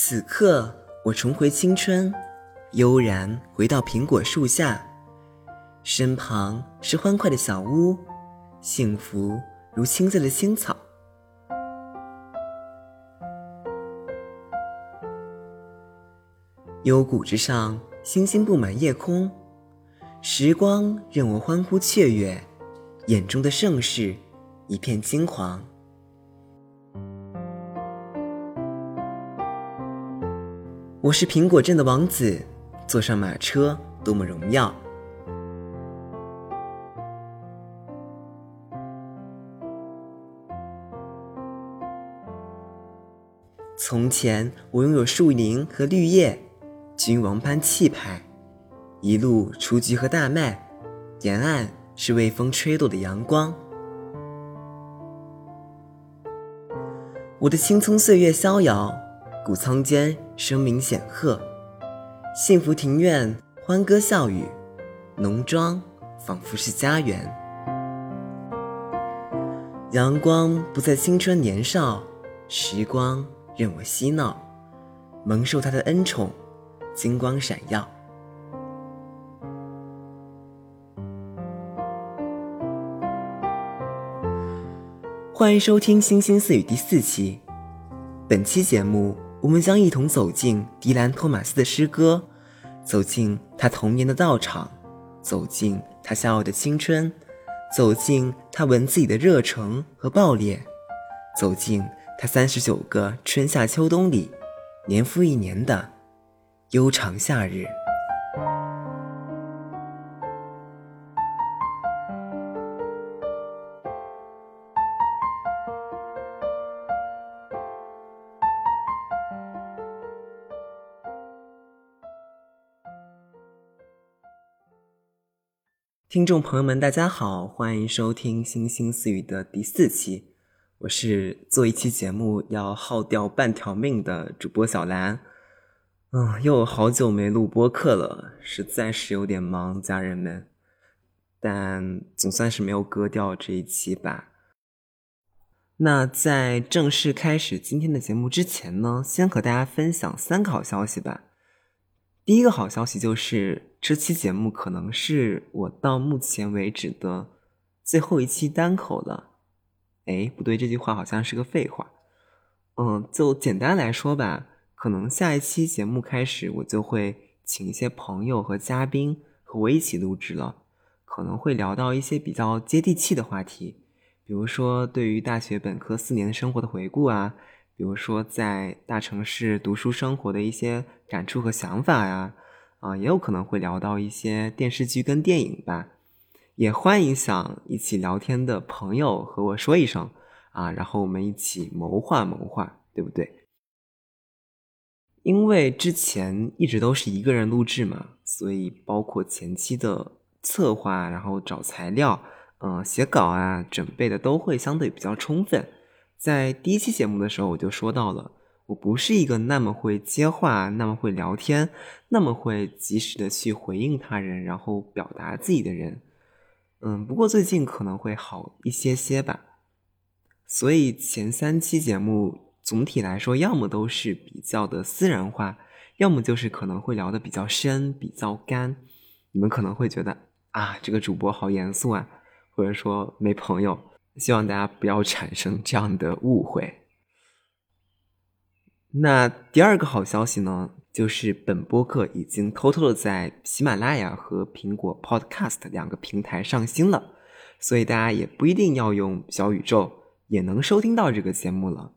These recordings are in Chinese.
此刻，我重回青春，悠然回到苹果树下，身旁是欢快的小屋，幸福如青色的青草。幽谷之上，星星布满夜空，时光任我欢呼雀跃，眼中的盛世一片金黄。我是苹果镇的王子，坐上马车，多么荣耀！从前，我拥有树林和绿叶，君王般气派，一路雏菊和大麦，沿岸是微风吹落的阳光。我的青葱岁月逍遥，谷仓间。声名显赫，幸福庭院欢歌笑语，农庄仿佛是家园。阳光不再青春年少，时光任我嬉闹，蒙受他的恩宠，金光闪耀。欢迎收听《星星似语》第四期，本期节目。我们将一同走进迪兰·托马斯的诗歌，走进他童年的道场，走进他骄傲的青春，走进他文字里的热诚和爆裂，走进他三十九个春夏秋冬里年复一年的悠长夏日。听众朋友们，大家好，欢迎收听《星星私语》的第四期。我是做一期节目要耗掉半条命的主播小兰。嗯，又好久没录播客了，实在是有点忙，家人们。但总算是没有割掉这一期吧。那在正式开始今天的节目之前呢，先和大家分享三个好消息吧。第一个好消息就是。这期节目可能是我到目前为止的最后一期单口了。哎，不对，这句话好像是个废话。嗯，就简单来说吧，可能下一期节目开始，我就会请一些朋友和嘉宾和我一起录制了，可能会聊到一些比较接地气的话题，比如说对于大学本科四年生活的回顾啊，比如说在大城市读书生活的一些感触和想法呀。啊，也有可能会聊到一些电视剧跟电影吧，也欢迎想一起聊天的朋友和我说一声啊，然后我们一起谋划谋划，对不对？因为之前一直都是一个人录制嘛，所以包括前期的策划，然后找材料，嗯，写稿啊，准备的都会相对比较充分。在第一期节目的时候，我就说到了。我不是一个那么会接话、那么会聊天、那么会及时的去回应他人，然后表达自己的人。嗯，不过最近可能会好一些些吧。所以前三期节目总体来说，要么都是比较的私人化，要么就是可能会聊的比较深、比较干。你们可能会觉得啊，这个主播好严肃啊，或者说没朋友。希望大家不要产生这样的误会。那第二个好消息呢，就是本播客已经偷偷的在喜马拉雅和苹果 Podcast 两个平台上新了，所以大家也不一定要用小宇宙也能收听到这个节目了。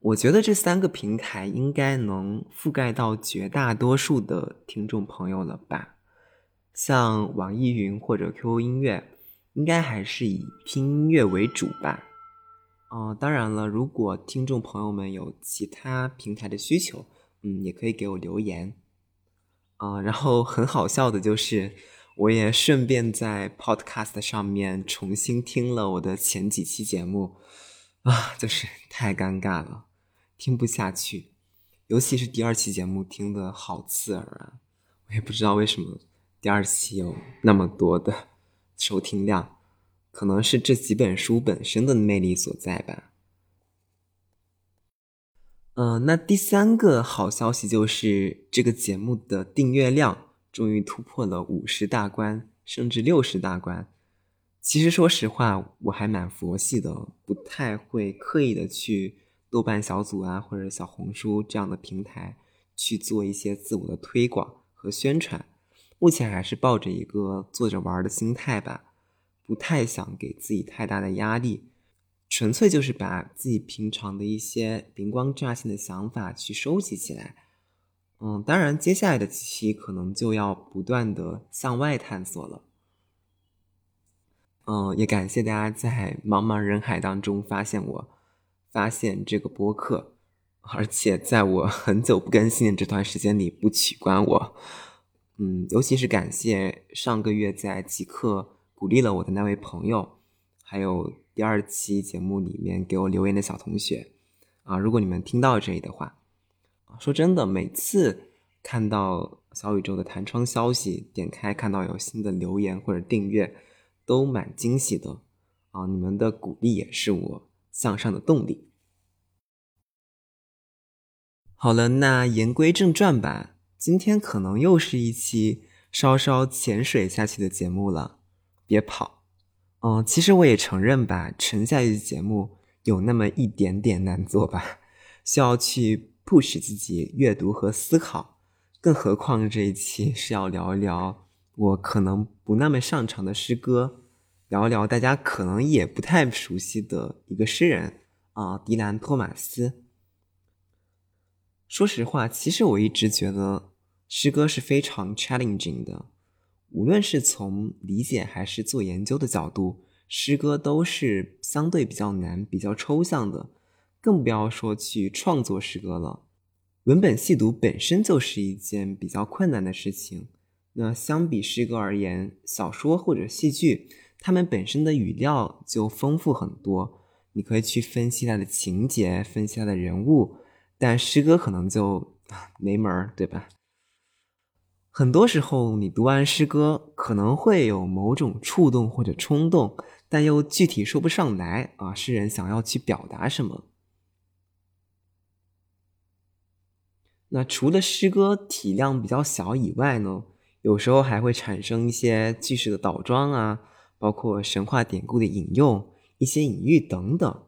我觉得这三个平台应该能覆盖到绝大多数的听众朋友了吧？像网易云或者 QQ 音乐，应该还是以听音乐为主吧。哦，当然了，如果听众朋友们有其他平台的需求，嗯，也可以给我留言。啊，然后很好笑的就是，我也顺便在 Podcast 上面重新听了我的前几期节目，啊，就是太尴尬了，听不下去，尤其是第二期节目听的好刺耳啊，我也不知道为什么第二期有那么多的收听量。可能是这几本书本身的魅力所在吧。嗯，那第三个好消息就是这个节目的订阅量终于突破了五十大关，甚至六十大关。其实说实话，我还蛮佛系的，不太会刻意的去豆瓣小组啊或者小红书这样的平台去做一些自我的推广和宣传。目前还是抱着一个做着玩的心态吧，不太想给自己太大的压力。纯粹就是把自己平常的一些灵光乍现的想法去收集起来，嗯，当然接下来的几期可能就要不断的向外探索了，嗯，也感谢大家在茫茫人海当中发现我，发现这个播客，而且在我很久不更新的这段时间里不取关我，嗯，尤其是感谢上个月在极客鼓励了我的那位朋友，还有。第二期节目里面给我留言的小同学，啊，如果你们听到这里的话，说真的，每次看到小宇宙的弹窗消息，点开看到有新的留言或者订阅，都蛮惊喜的，啊，你们的鼓励也是我向上的动力。好了，那言归正传吧，今天可能又是一期稍稍潜水下去的节目了，别跑。嗯，其实我也承认吧，沉下去的节目有那么一点点难做吧，需要去 push 自己阅读和思考。更何况这一期是要聊一聊我可能不那么擅长的诗歌，聊一聊大家可能也不太熟悉的一个诗人啊，迪兰·托马斯。说实话，其实我一直觉得诗歌是非常 challenging 的。无论是从理解还是做研究的角度，诗歌都是相对比较难、比较抽象的，更不要说去创作诗歌了。文本细读本身就是一件比较困难的事情。那相比诗歌而言，小说或者戏剧，它们本身的语料就丰富很多，你可以去分析它的情节，分析它的人物，但诗歌可能就 没门儿，对吧？很多时候，你读完诗歌可能会有某种触动或者冲动，但又具体说不上来啊。诗人想要去表达什么？那除了诗歌体量比较小以外呢，有时候还会产生一些句式的倒装啊，包括神话典故的引用、一些隐喻等等。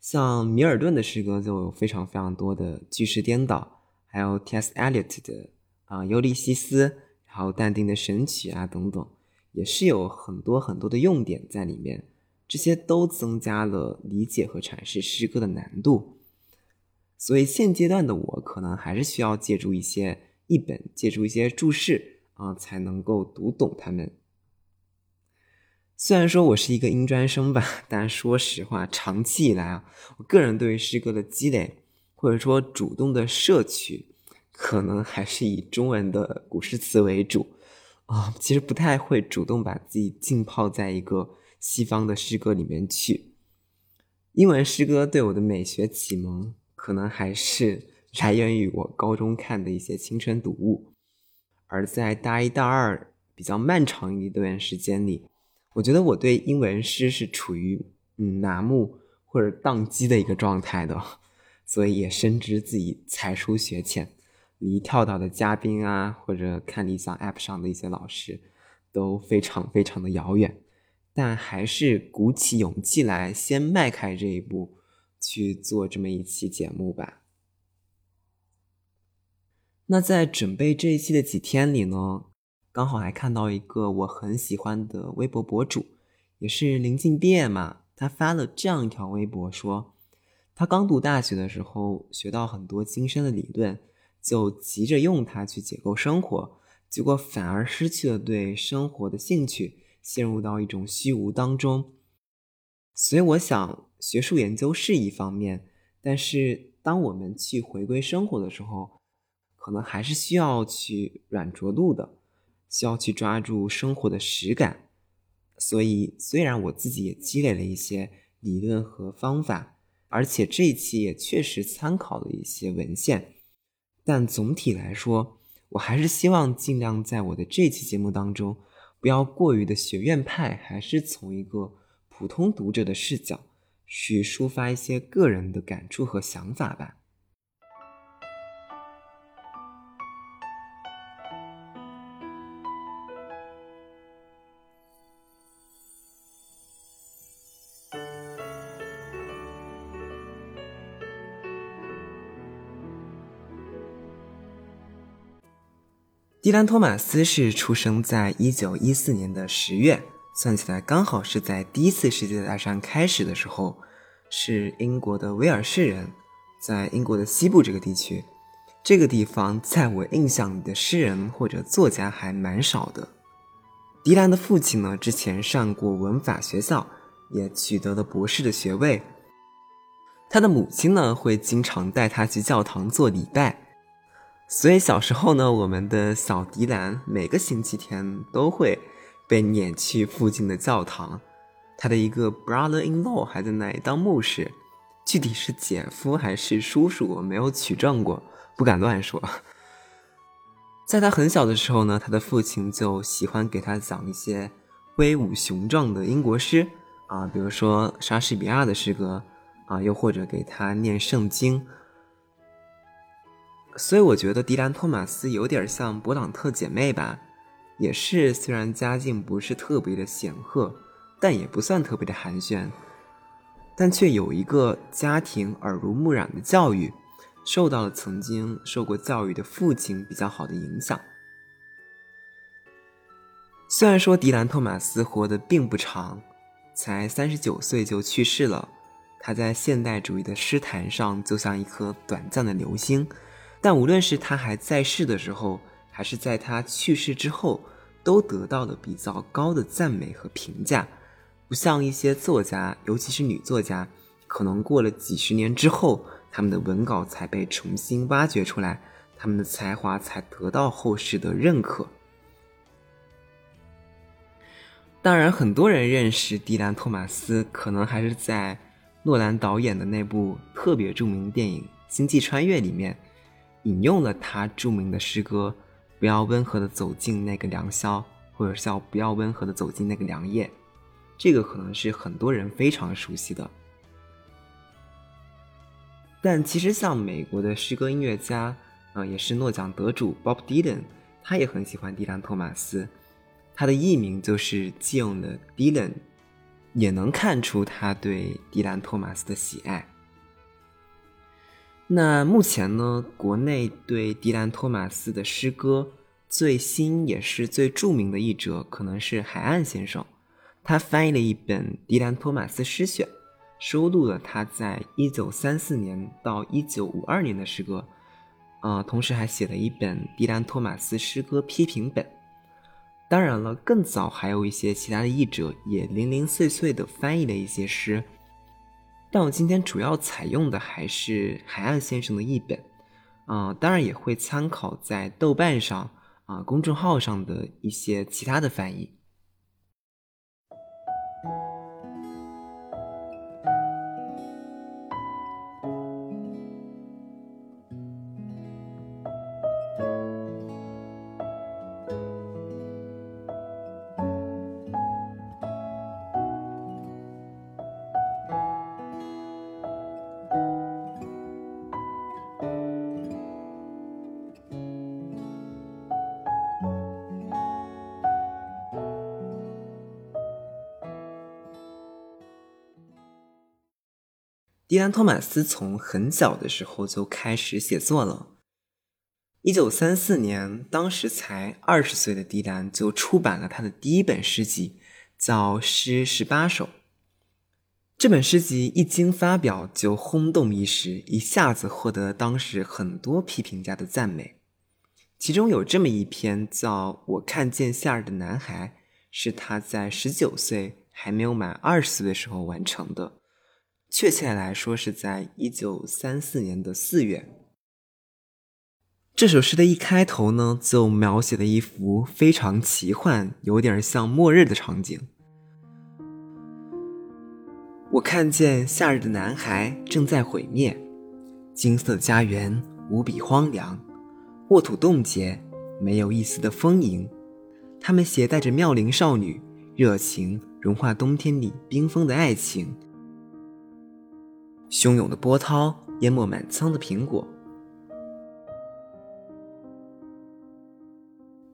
像米尔顿的诗歌就有非常非常多的句式颠倒，还有 T.S. Eliot 的。啊，《尤利西斯》，然后但丁的《神曲》啊，等等，也是有很多很多的用点在里面，这些都增加了理解和阐释诗歌的难度。所以现阶段的我，可能还是需要借助一些译本，借助一些注释啊，才能够读懂它们。虽然说我是一个英专生吧，但说实话，长期以来啊，我个人对于诗歌的积累，或者说主动的摄取。可能还是以中文的古诗词为主啊，其实不太会主动把自己浸泡在一个西方的诗歌里面去。英文诗歌对我的美学启蒙，可能还是来源于我高中看的一些青春读物。而在大一、大二比较漫长一段时间里，我觉得我对英文诗是处于嗯麻木或者宕机的一个状态的，所以也深知自己才疏学浅。离跳岛的嘉宾啊，或者看理想 App 上的一些老师，都非常非常的遥远，但还是鼓起勇气来，先迈开这一步去做这么一期节目吧。那在准备这一期的几天里呢，刚好还看到一个我很喜欢的微博博主，也是临近毕业嘛，他发了这样一条微博，说他刚读大学的时候学到很多精深的理论。就急着用它去解构生活，结果反而失去了对生活的兴趣，陷入到一种虚无当中。所以，我想学术研究是一方面，但是当我们去回归生活的时候，可能还是需要去软着陆的，需要去抓住生活的实感。所以，虽然我自己也积累了一些理论和方法，而且这一期也确实参考了一些文献。但总体来说，我还是希望尽量在我的这期节目当中，不要过于的学院派，还是从一个普通读者的视角去抒发一些个人的感触和想法吧。迪兰·托马斯是出生在一九一四年的十月，算起来刚好是在第一次世界大战开始的时候，是英国的威尔士人，在英国的西部这个地区。这个地方在我印象里的诗人或者作家还蛮少的。迪兰的父亲呢，之前上过文法学校，也取得了博士的学位。他的母亲呢，会经常带他去教堂做礼拜。所以小时候呢，我们的小迪兰每个星期天都会被撵去附近的教堂。他的一个 brother-in-law 还在那里当牧师，具体是姐夫还是叔叔，我没有取证过，不敢乱说。在他很小的时候呢，他的父亲就喜欢给他讲一些威武雄壮的英国诗啊，比如说莎士比亚的诗歌啊，又或者给他念圣经。所以我觉得迪兰·托马斯有点像勃朗特姐妹吧，也是虽然家境不是特别的显赫，但也不算特别的寒暄，但却有一个家庭耳濡目染的教育，受到了曾经受过教育的父亲比较好的影响。虽然说迪兰·托马斯活得并不长，才三十九岁就去世了，他在现代主义的诗坛上就像一颗短暂的流星。但无论是他还在世的时候，还是在他去世之后，都得到了比较高的赞美和评价。不像一些作家，尤其是女作家，可能过了几十年之后，他们的文稿才被重新挖掘出来，他们的才华才得到后世的认可。当然，很多人认识迪兰·托马斯，可能还是在诺兰导演的那部特别著名的电影《星际穿越》里面。引用了他著名的诗歌：“不要温和的走进那个良宵，或者叫不要温和的走进那个良夜。”这个可能是很多人非常熟悉的。但其实，像美国的诗歌音乐家，啊，也是诺奖得主 Bob Dylan，他也很喜欢迪兰·托马斯，他的艺名就是借用了 Dylan，也能看出他对迪兰·托马斯的喜爱。那目前呢，国内对迪兰·托马斯的诗歌最新也是最著名的译者，可能是海岸先生。他翻译了一本《迪兰·托马斯诗选》，收录了他在一九三四年到一九五二年的诗歌。呃，同时还写了一本《迪兰·托马斯诗歌批评本》。当然了，更早还有一些其他的译者也零零碎碎的翻译了一些诗。但我今天主要采用的还是海岸先生的译本，啊，当然也会参考在豆瓣上啊公众号上的一些其他的翻译。迪兰·托马斯从很小的时候就开始写作了。一九三四年，当时才二十岁的迪兰就出版了他的第一本诗集，叫《诗十八首》。这本诗集一经发表就轰动一时，一下子获得当时很多批评家的赞美。其中有这么一篇叫《我看见夏日的男孩》，是他在十九岁还没有满二十岁的时候完成的。确切来说，是在一九三四年的四月。这首诗的一开头呢，就描写了一幅非常奇幻、有点像末日的场景。我看见夏日的男孩正在毁灭，金色家园无比荒凉，沃土冻结，没有一丝的丰盈。他们携带着妙龄少女，热情融化冬天里冰封的爱情。汹涌的波涛淹没满仓的苹果。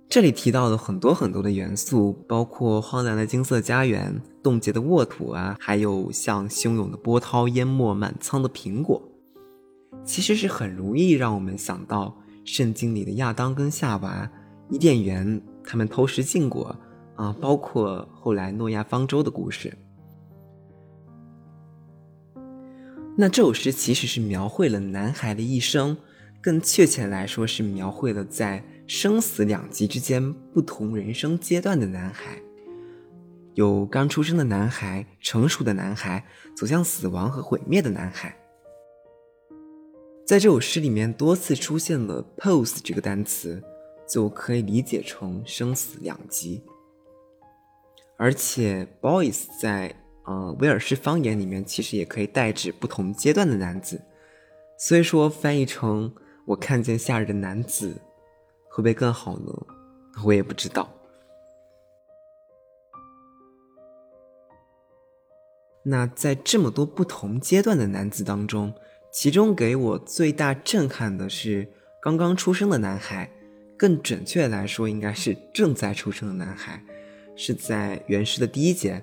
这里提到了很多很多的元素，包括荒凉的金色家园、冻结的沃土啊，还有像汹涌的波涛淹没满仓的苹果。其实是很容易让我们想到圣经里的亚当跟夏娃，伊甸园他们偷食禁果啊，包括后来诺亚方舟的故事。那这首诗其实是描绘了男孩的一生，更确切来说是描绘了在生死两极之间不同人生阶段的男孩。有刚出生的男孩，成熟的男孩，走向死亡和毁灭的男孩。在这首诗里面多次出现了 “pose” 这个单词，就可以理解成生死两极。而且 “boys” 在呃威尔士方言里面其实也可以代指不同阶段的男子，所以说翻译成“我看见夏日的男子”会不会更好呢？我也不知道。那在这么多不同阶段的男子当中，其中给我最大震撼的是刚刚出生的男孩，更准确来说应该是正在出生的男孩，是在原诗的第一节，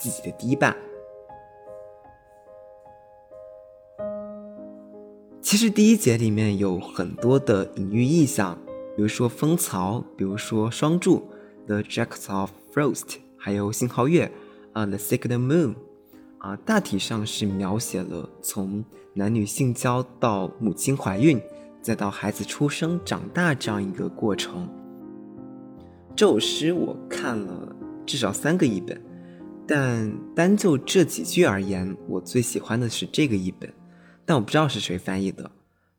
自己的堤坝。其实第一节里面有很多的隐喻意象，比如说蜂巢，比如说双柱，The jacks of Frost，还有信号月，啊，The Second Moon。啊，大体上是描写了从男女性交到母亲怀孕，再到孩子出生长大这样一个过程。这首诗我看了至少三个译本，但单就这几句而言，我最喜欢的是这个译本。但我不知道是谁翻译的，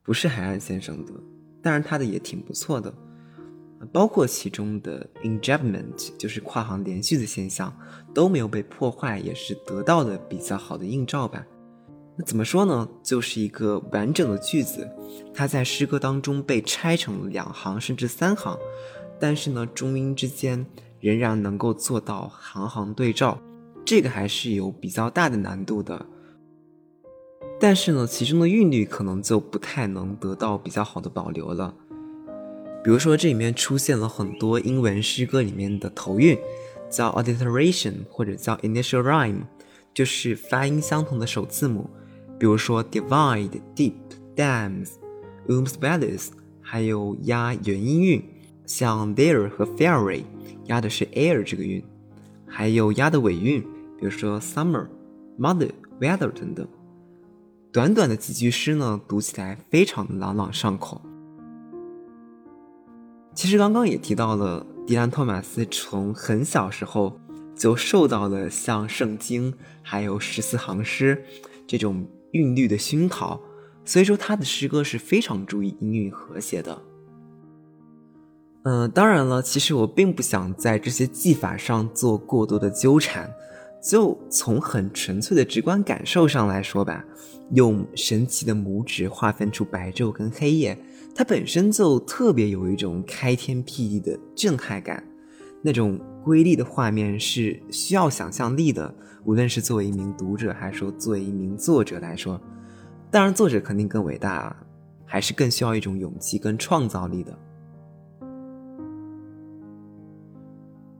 不是海岸先生的，当然他的也挺不错的。包括其中的 enjambment，就是跨行连续的现象，都没有被破坏，也是得到的比较好的映照吧。那怎么说呢？就是一个完整的句子，它在诗歌当中被拆成两行甚至三行，但是呢，中英之间仍然能够做到行行对照，这个还是有比较大的难度的。但是呢，其中的韵律可能就不太能得到比较好的保留了。比如说，这里面出现了很多英文诗歌里面的头韵，叫 alliteration 或者叫 initial rhyme，就是发音相同的首字母。比如说 divide、deep、dams、wombs bellies，还有押元音韵，像 there 和 fairy 押的是 air 这个韵，还有押的尾韵，比如说 summer、mother、weather 等等。短短的几句诗呢，读起来非常的朗朗上口。其实刚刚也提到了，迪兰·托马斯从很小时候就受到了像圣经还有十四行诗这种韵律的熏陶，所以说他的诗歌是非常注意音韵和谐的。嗯，当然了，其实我并不想在这些技法上做过多的纠缠，就从很纯粹的直观感受上来说吧，用神奇的拇指划分出白昼跟黑夜。它本身就特别有一种开天辟地的震撼感，那种瑰丽的画面是需要想象力的。无论是作为一名读者，还是说作为一名作者来说，当然作者肯定更伟大，啊，还是更需要一种勇气跟创造力的。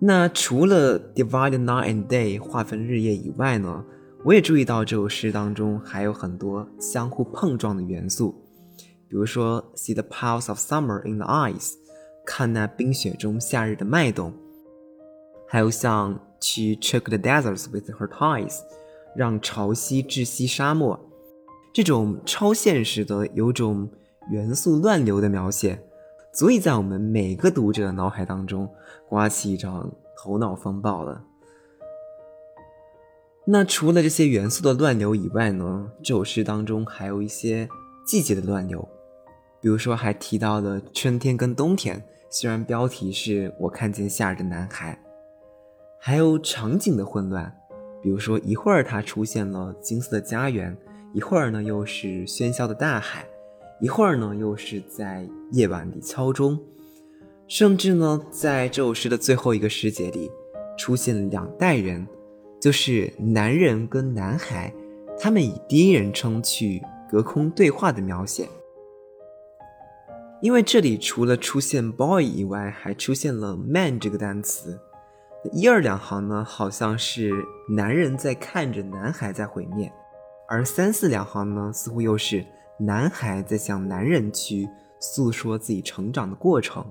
那除了 divide night and day 划分日夜以外呢，我也注意到这首诗当中还有很多相互碰撞的元素。比如说，see the pulse of summer in the eyes，看那冰雪中夏日的脉动；还有像去 choke the deserts with her ties，让潮汐窒息沙漠，这种超现实的、有种元素乱流的描写，足以在我们每个读者的脑海当中刮起一场头脑风暴了。那除了这些元素的乱流以外呢，这首诗当中还有一些季节的乱流。比如说，还提到了春天跟冬天，虽然标题是我看见夏日的男孩，还有场景的混乱，比如说一会儿它出现了金色的家园，一会儿呢又是喧嚣的大海，一会儿呢又是在夜晚里敲钟，甚至呢，在这首诗的最后一个诗节里，出现了两代人，就是男人跟男孩，他们以第一人称去隔空对话的描写。因为这里除了出现 boy 以外，还出现了 man 这个单词。一二两行呢，好像是男人在看着男孩在毁灭，而三四两行呢，似乎又是男孩在向男人去诉说自己成长的过程。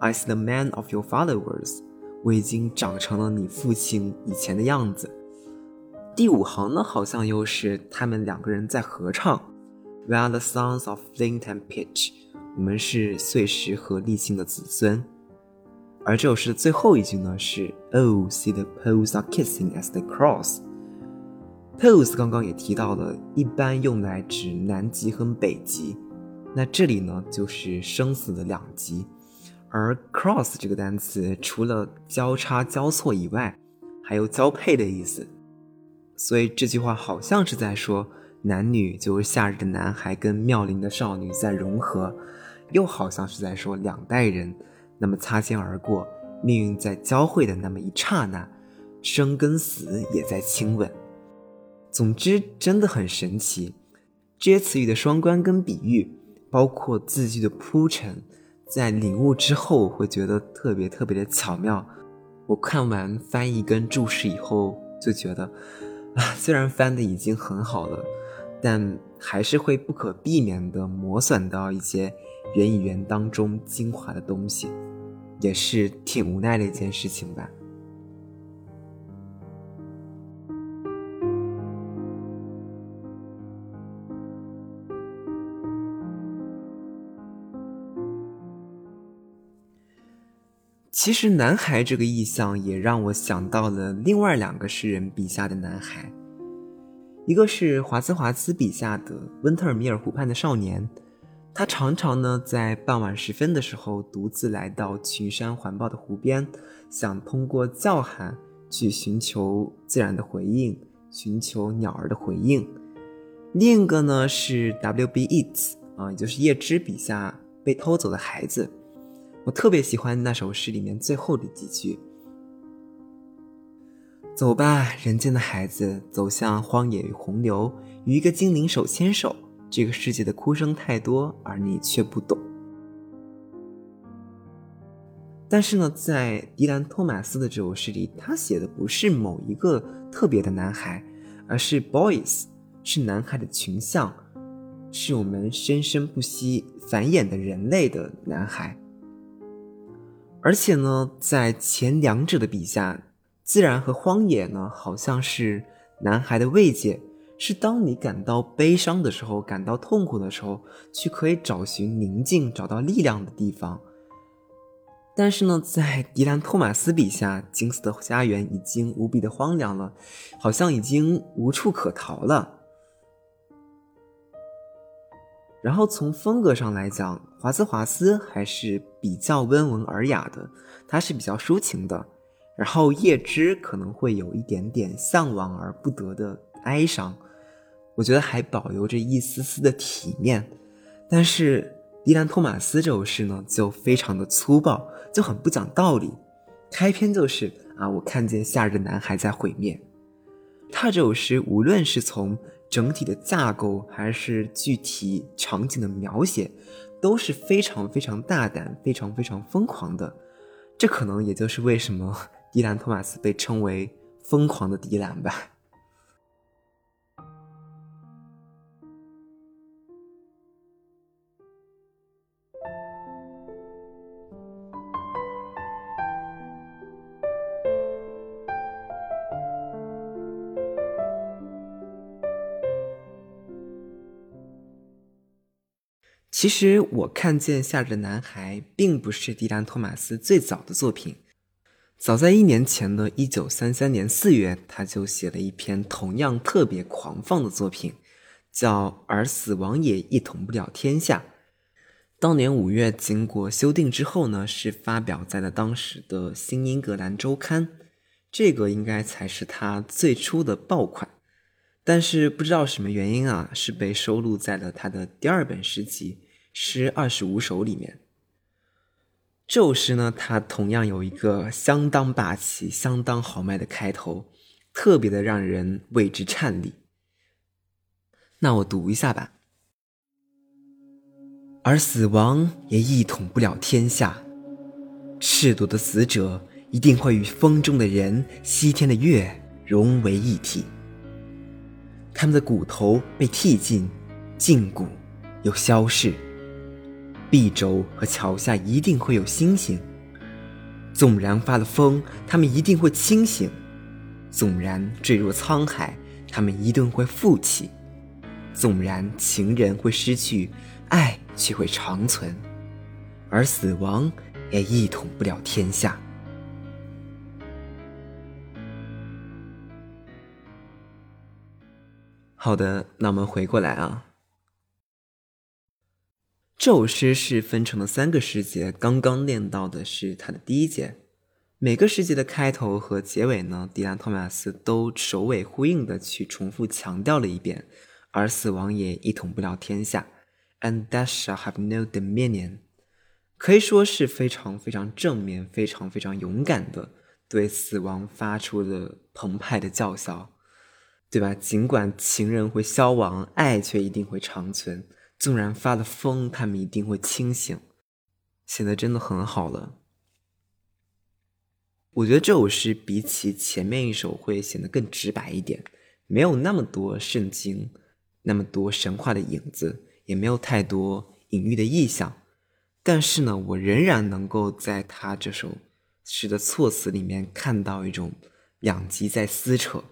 As the man of your fathers，我已经长成了你父亲以前的样子。第五行呢，好像又是他们两个人在合唱。We are the sons of flint and pitch，我们是碎石和沥青的子孙。而这首诗的最后一句呢是 Oh, see the poles are kissing as they cross。Poles 刚刚也提到了，一般用来指南极和北极，那这里呢就是生死的两极。而 cross 这个单词除了交叉交错以外，还有交配的意思，所以这句话好像是在说男女就是夏日的男孩跟妙龄的少女在融合，又好像是在说两代人。那么擦肩而过，命运在交汇的那么一刹那，生跟死也在亲吻。总之，真的很神奇。这些词语的双关跟比喻，包括字句的铺陈，在领悟之后会觉得特别特别的巧妙。我看完翻译跟注释以后，就觉得，啊，虽然翻的已经很好了，但还是会不可避免的磨损到一些原语言当中精华的东西。也是挺无奈的一件事情吧。其实，男孩这个意象也让我想到了另外两个诗人笔下的男孩，一个是华兹华兹笔下的温特米尔湖畔的少年。他常常呢，在傍晚时分的时候，独自来到群山环抱的湖边，想通过叫喊去寻求自然的回应，寻求鸟儿的回应。另一个呢是 W.B. Yeats 啊，也就是叶芝笔下被偷走的孩子。我特别喜欢那首诗里面最后的几句：“走吧，人间的孩子，走向荒野与洪流，与一个精灵手牵手。”这个世界的哭声太多，而你却不懂。但是呢，在迪兰·托马斯的这首诗里，他写的不是某一个特别的男孩，而是 boys，是男孩的群像，是我们生生不息繁衍的人类的男孩。而且呢，在前两者的笔下，自然和荒野呢，好像是男孩的慰藉。是当你感到悲伤的时候，感到痛苦的时候，去可以找寻宁静、找到力量的地方。但是呢，在迪兰·托马斯笔下，金斯的家园已经无比的荒凉了，好像已经无处可逃了。然后从风格上来讲，华兹华斯还是比较温文尔雅的，他是比较抒情的。然后叶芝可能会有一点点向往而不得的哀伤。我觉得还保留着一丝丝的体面，但是迪兰·托马斯这首诗呢，就非常的粗暴，就很不讲道理。开篇就是啊，我看见夏日的男孩在毁灭。他这首诗无论是从整体的架构，还是具体场景的描写，都是非常非常大胆、非常非常疯狂的。这可能也就是为什么 迪兰·托马斯被称为疯狂的迪兰吧。其实我看见夏日的男孩，并不是迪兰·托马斯最早的作品。早在一年前的一九三三年四月，他就写了一篇同样特别狂放的作品，叫《而死亡也一统不了天下》。当年五月经过修订之后呢，是发表在了当时的《新英格兰周刊》，这个应该才是他最初的爆款。但是不知道什么原因啊，是被收录在了他的第二本诗集。诗二十五首里面，这首诗呢，它同样有一个相当霸气、相当豪迈的开头，特别的让人为之颤栗。那我读一下吧。而死亡也一统不了天下，赤裸的死者一定会与风中的人、西天的月融为一体。他们的骨头被剔尽，胫骨又消逝。壁轴和桥下一定会有星星。纵然发了疯，他们一定会清醒；纵然坠入沧海，他们一定会复起；纵然情人会失去，爱却会长存。而死亡也一统不了天下。好的，那我们回过来啊。这首诗是分成了三个诗节，刚刚念到的是它的第一节。每个诗节的开头和结尾呢，迪兰·托马斯都首尾呼应的去重复强调了一遍，而死亡也一统不了天下，and death shall have no dominion，可以说是非常非常正面、非常非常勇敢的对死亡发出了澎湃的叫嚣，对吧？尽管情人会消亡，爱却一定会长存。纵然发了疯，他们一定会清醒。写的真的很好了。我觉得这首诗比起前面一首会显得更直白一点，没有那么多圣经、那么多神话的影子，也没有太多隐喻的意象。但是呢，我仍然能够在他这首诗的措辞里面看到一种两极在撕扯，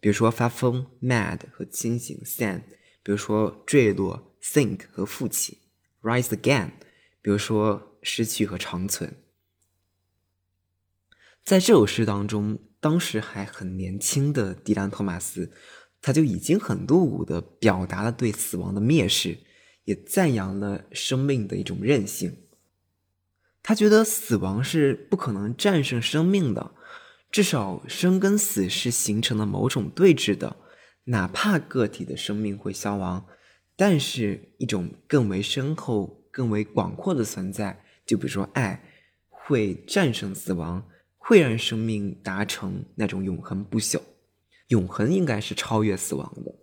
比如说发疯 （mad） 和清醒 （san），比如说坠落。Think 和复起，rise again，比如说失去和长存。在这首诗当中，当时还很年轻的迪兰·托马斯，他就已经很露骨的表达了对死亡的蔑视，也赞扬了生命的一种韧性。他觉得死亡是不可能战胜生命的，至少生跟死是形成了某种对峙的，哪怕个体的生命会消亡。但是，一种更为深厚、更为广阔的存在，就比如说爱，会战胜死亡，会让生命达成那种永恒不朽。永恒应该是超越死亡的。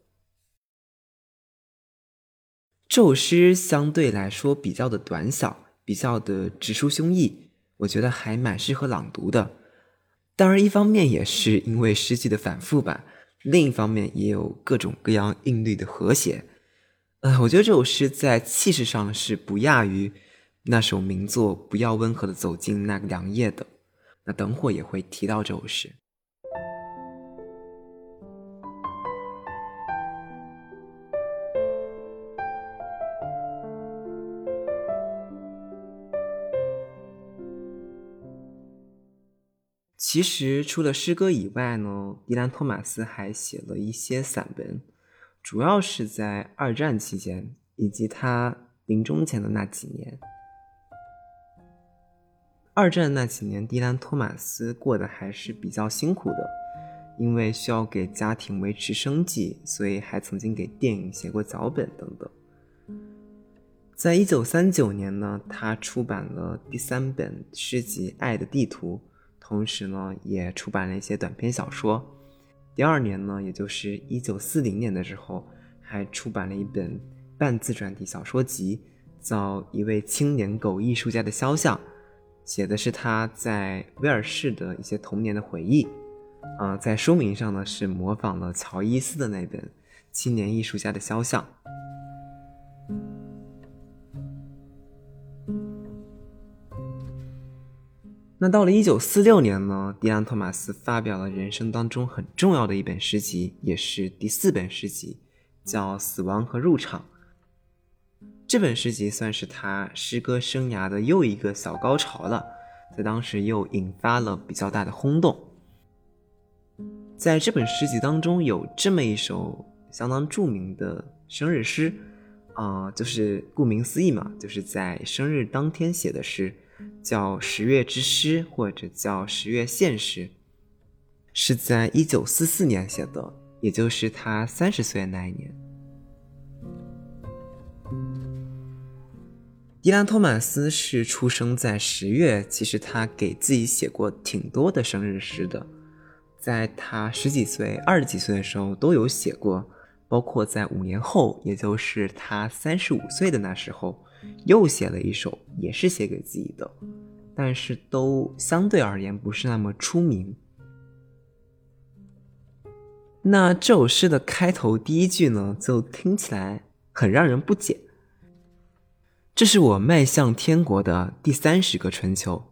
这首诗相对来说比较的短小，比较的直抒胸臆，我觉得还蛮适合朗读的。当然，一方面也是因为诗句的反复吧，另一方面也有各种各样韵律的和谐。呃，我觉得这首诗在气势上是不亚于那首名作《不要温和的走进那个凉夜》的。那等会也会提到这首诗。其实除了诗歌以外呢，迪兰·托马斯还写了一些散文。主要是在二战期间以及他临终前的那几年。二战那几年，迪兰·托马斯过得还是比较辛苦的，因为需要给家庭维持生计，所以还曾经给电影写过脚本等等。在一九三九年呢，他出版了第三本诗集《爱的地图》，同时呢，也出版了一些短篇小说。第二年呢，也就是一九四零年的时候，还出版了一本半自传体小说集，叫《一位青年狗艺术家的肖像》，写的是他在威尔士的一些童年的回忆。啊，在书名上呢是模仿了乔伊斯的那本《青年艺术家的肖像》。那到了一九四六年呢，迪安·托马斯发表了人生当中很重要的一本诗集，也是第四本诗集，叫《死亡和入场》。这本诗集算是他诗歌生涯的又一个小高潮了，在当时又引发了比较大的轰动。在这本诗集当中，有这么一首相当著名的生日诗，啊，就是顾名思义嘛，就是在生日当天写的诗。叫《十月之诗》或者叫《十月现实》，是在一九四四年写的，也就是他三十岁那一年。迪兰·托马斯是出生在十月，其实他给自己写过挺多的生日诗的，在他十几岁、二十几岁的时候都有写过，包括在五年后，也就是他三十五岁的那时候，又写了一首，也是写给自己的，但是都相对而言不是那么出名。那这首诗的开头第一句呢，就听起来很让人不解。这是我迈向天国的第三十个春秋。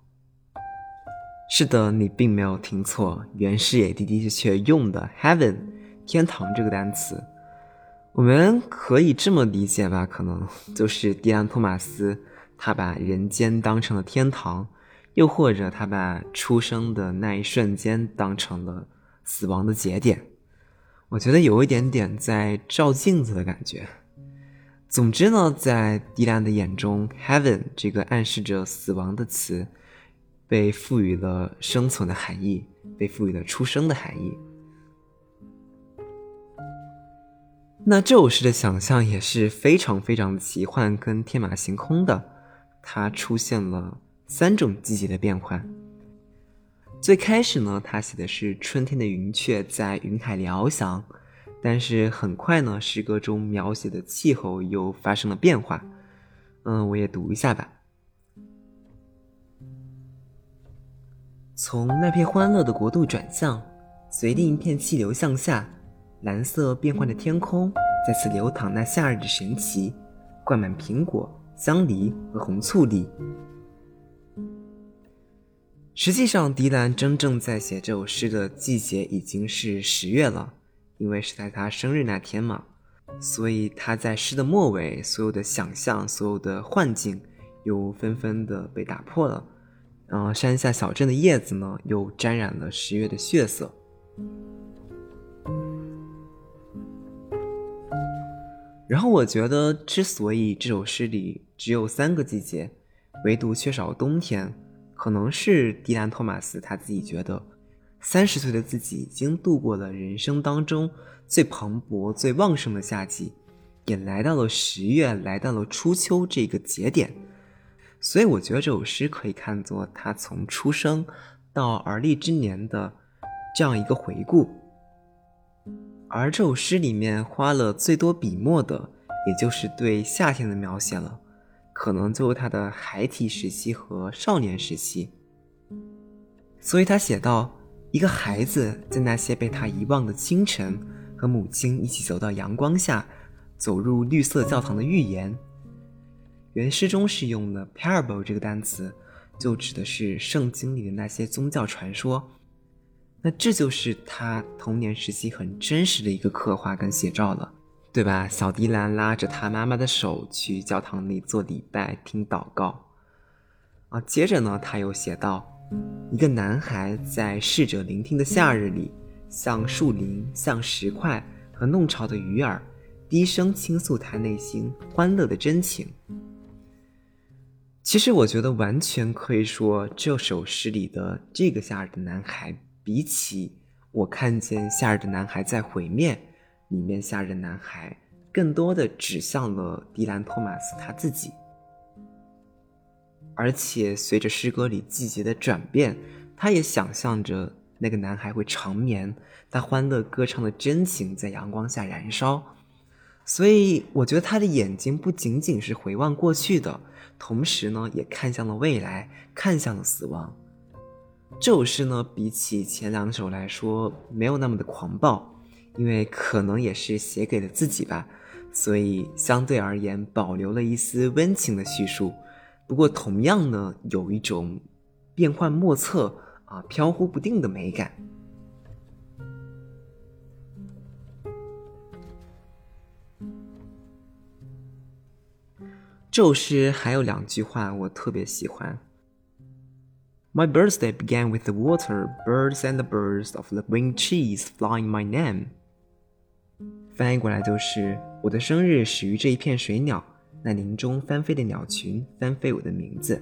是的，你并没有听错，原诗也的的确确用的 “heaven” 天堂这个单词。我们可以这么理解吧？可能 就是迪安·托马斯，他把人间当成了天堂，又或者他把出生的那一瞬间当成了死亡的节点。我觉得有一点点在照镜子的感觉。总之呢，在迪兰的眼中，“heaven” 这个暗示着死亡的词，被赋予了生存的含义，被赋予了出生的含义。那这首诗的想象也是非常非常奇幻跟天马行空的，它出现了三种季节的变换。最开始呢，他写的是春天的云雀在云海里翱翔。但是很快呢，诗歌中描写的气候又发生了变化。嗯，我也读一下吧。从那片欢乐的国度转向，随另一片气流向下，蓝色变幻的天空再次流淌那夏日的神奇，灌满苹果、香梨和红醋栗。实际上，迪兰真正在写这首诗的季节已经是十月了。因为是在他生日那天嘛，所以他在诗的末尾，所有的想象、所有的幻境，又纷纷的被打破了。嗯，山下小镇的叶子呢，又沾染了十月的血色。然后我觉得，之所以这首诗里只有三个季节，唯独缺少冬天，可能是迪兰·托马斯他自己觉得。三十岁的自己已经度过了人生当中最蓬勃、最旺盛的夏季，也来到了十月，来到了初秋这个节点。所以，我觉得这首诗可以看作他从出生到而立之年的这样一个回顾。而这首诗里面花了最多笔墨的，也就是对夏天的描写了，可能就是他的孩提时期和少年时期。所以他写道。一个孩子在那些被他遗忘的清晨，和母亲一起走到阳光下，走入绿色教堂的预言。原诗中是用了 “parable” 这个单词，就指的是圣经里的那些宗教传说。那这就是他童年时期很真实的一个刻画跟写照了，对吧？小迪兰拉着他妈妈的手去教堂里做礼拜、听祷告。啊，接着呢，他又写道。一个男孩在逝者聆听的夏日里，像树林、像石块和弄潮的鱼儿，低声倾诉他内心欢乐的真情。其实，我觉得完全可以说，这首诗里的这个夏日的男孩，比起我看见夏日的男孩在毁灭里面，夏日的男孩更多的指向了迪兰·托马斯他自己。而且随着诗歌里季节的转变，他也想象着那个男孩会长眠，他欢乐歌唱的真情在阳光下燃烧。所以我觉得他的眼睛不仅仅是回望过去的，同时呢，也看向了未来，看向了死亡。这首诗呢，比起前两首来说，没有那么的狂暴，因为可能也是写给了自己吧，所以相对而言保留了一丝温情的叙述。不过，同样呢，有一种变幻莫测啊、飘忽不定的美感。这首诗还有两句话我特别喜欢。My birthday began with the water, birds and the birds of the winged trees flying my name。翻译过来就是：我的生日始于这一片水鸟。那林中翻飞的鸟群，翻飞我的名字。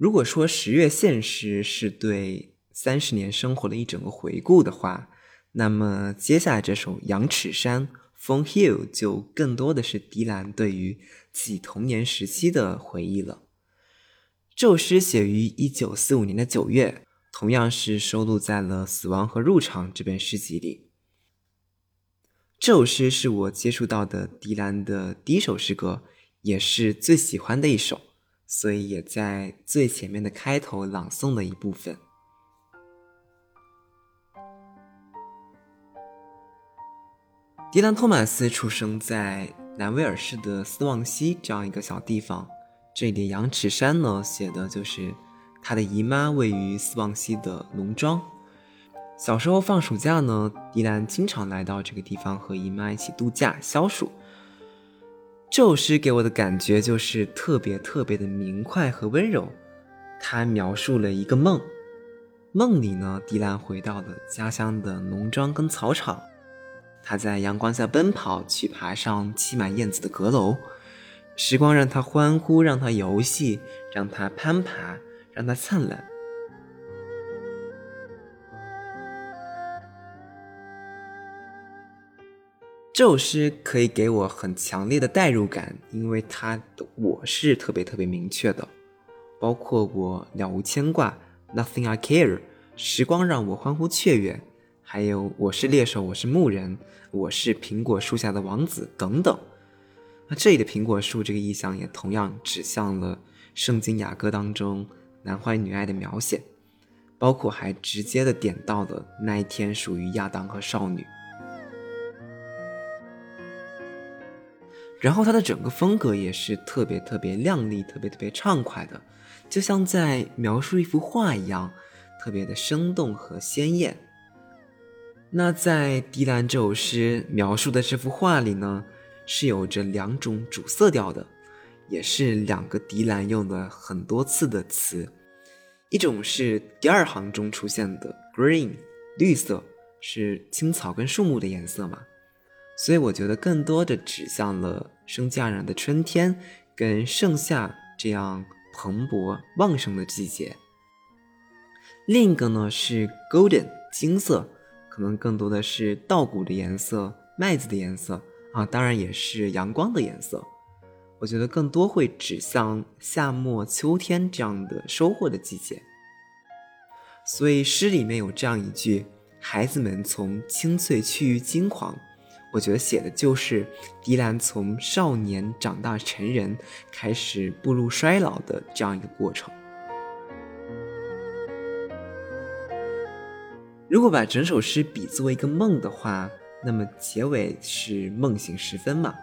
如果说十月现实是对三十年生活的一整个回顾的话，那么接下来这首《羊齿山》（Fon Hill） 就更多的是迪兰对于自己童年时期的回忆了。这首诗写于一九四五年的九月，同样是收录在了《死亡和入场》这本诗集里。这首诗是我接触到的迪兰的第一首诗歌，也是最喜欢的一首，所以也在最前面的开头朗诵的一部分。迪兰·托马斯出生在南威尔士的斯旺西这样一个小地方，这里的羊齿山呢，写的就是他的姨妈位于斯旺西的农庄。小时候放暑假呢，迪兰经常来到这个地方和姨妈一起度假消暑。这首诗给我的感觉就是特别特别的明快和温柔。他描述了一个梦，梦里呢，迪兰回到了家乡的农庄跟草场，他在阳光下奔跑，去爬上栖满燕子的阁楼。时光让他欢呼，让他游戏，让他攀爬，让他灿烂。这首诗可以给我很强烈的代入感，因为它的我是特别特别明确的，包括我了无牵挂，Nothing I care，时光让我欢呼雀跃，还有我是猎手，我是牧人，我是苹果树下的王子等等。那这里的苹果树这个意象也同样指向了圣经雅歌当中男欢女爱的描写，包括还直接的点到了那一天属于亚当和少女。然后它的整个风格也是特别特别亮丽、特别特别畅快的，就像在描述一幅画一样，特别的生动和鲜艳。那在迪兰这首诗描述的这幅画里呢，是有着两种主色调的，也是两个迪兰用的很多次的词，一种是第二行中出现的 green 绿色，是青草跟树木的颜色嘛。所以我觉得更多的指向了生机盎然的春天，跟盛夏这样蓬勃旺盛的季节。另一个呢是 golden 金色，可能更多的是稻谷的颜色、麦子的颜色啊，当然也是阳光的颜色。我觉得更多会指向夏末秋天这样的收获的季节。所以诗里面有这样一句：孩子们从青翠趋于金黄。我觉得写的就是迪兰从少年长大成人，开始步入衰老的这样一个过程。如果把整首诗比作一个梦的话，那么结尾是梦醒时分嘛？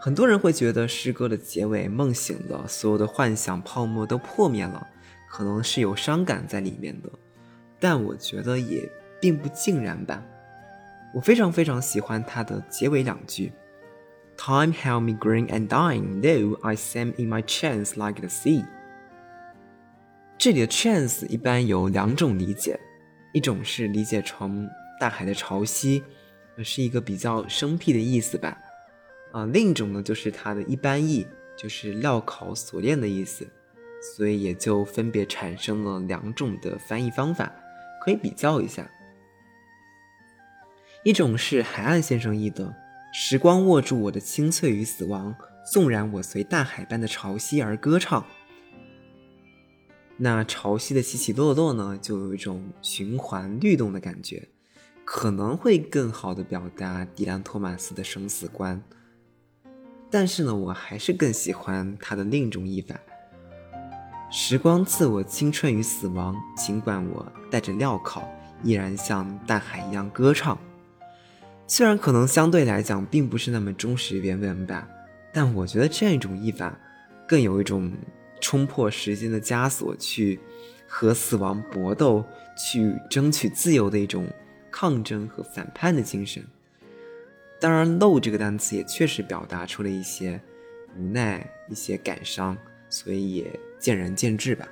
很多人会觉得诗歌的结尾梦醒了，所有的幻想泡沫都破灭了，可能是有伤感在里面的。但我觉得也并不尽然吧。我非常非常喜欢它的结尾两句：“Time held me green and dying, though I sang in my chance like the sea。”这里的 chance 一般有两种理解，一种是理解成大海的潮汐，是一个比较生僻的意思吧。啊，另一种呢就是它的一般意，就是镣铐锁链的意思，所以也就分别产生了两种的翻译方法，可以比较一下。一种是海岸先生译的，时光握住我的清脆与死亡，纵然我随大海般的潮汐而歌唱。那潮汐的起起落落呢，就有一种循环律动的感觉，可能会更好的表达迪兰托马斯的生死观。但是呢，我还是更喜欢他的另一种译法：时光赐我青春与死亡，尽管我戴着镣铐，依然像大海一样歌唱。虽然可能相对来讲并不是那么忠实原文吧，但我觉得这样一种译法，更有一种冲破时间的枷锁，去和死亡搏斗，去争取自由的一种抗争和反叛的精神。当然，“low” 这个单词也确实表达出了一些无奈、一些感伤，所以也见仁见智吧。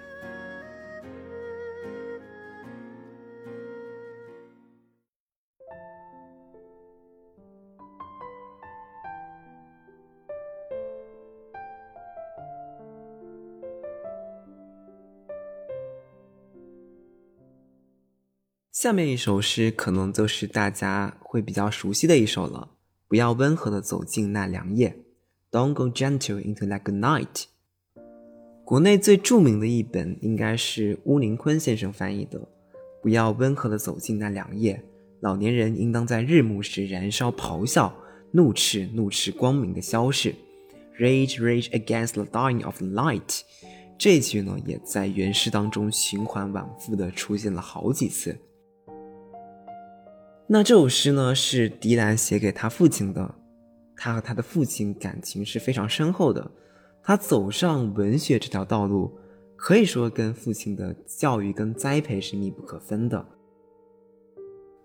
下面一首诗可能就是大家会比较熟悉的一首了。不要温和的走进那凉夜，Don't go gentle into that good night。国内最著名的一本应该是乌宁坤先生翻译的。不要温和的走进那凉夜，老年人应当在日暮时燃烧咆哮，怒斥怒斥光明的消逝，Rage rage against the dying of the light。这句呢，也在原诗当中循环往复的出现了好几次。那这首诗呢，是迪兰写给他父亲的。他和他的父亲感情是非常深厚的。他走上文学这条道路，可以说跟父亲的教育跟栽培是密不可分的。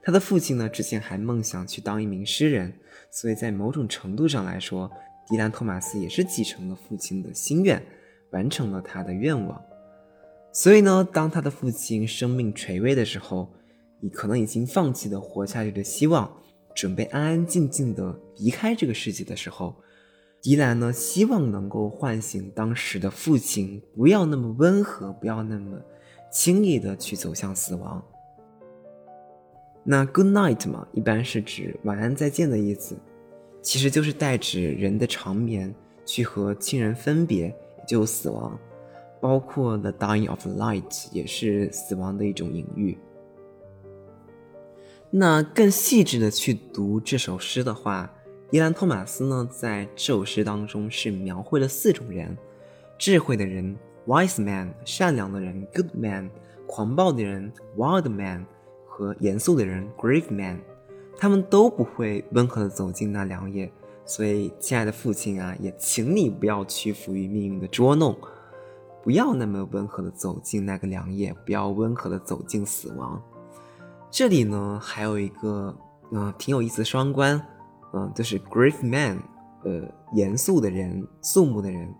他的父亲呢，之前还梦想去当一名诗人，所以在某种程度上来说，迪兰·托马斯也是继承了父亲的心愿，完成了他的愿望。所以呢，当他的父亲生命垂危的时候，你可能已经放弃了活下去的希望，准备安安静静的离开这个世界的时候，迪兰呢希望能够唤醒当时的父亲，不要那么温和，不要那么轻易的去走向死亡。那 good night 嘛，一般是指晚安再见的意思，其实就是代指人的长眠，去和亲人分别，也就死亡，包括 the dying of light 也是死亡的一种隐喻。那更细致的去读这首诗的话，伊兰·托马斯呢，在这首诗当中是描绘了四种人：智慧的人 （wise man）、善良的人 （good man）、狂暴的人 （wild man） 和严肃的人 （grave man）。他们都不会温和的走进那良夜，所以，亲爱的父亲啊，也请你不要屈服于命运的捉弄，不要那么温和的走进那个良夜，不要温和的走进死亡。这里呢，还有一个嗯挺有意思的双关，嗯，就是 grave man，呃，严肃的人，肃穆的人，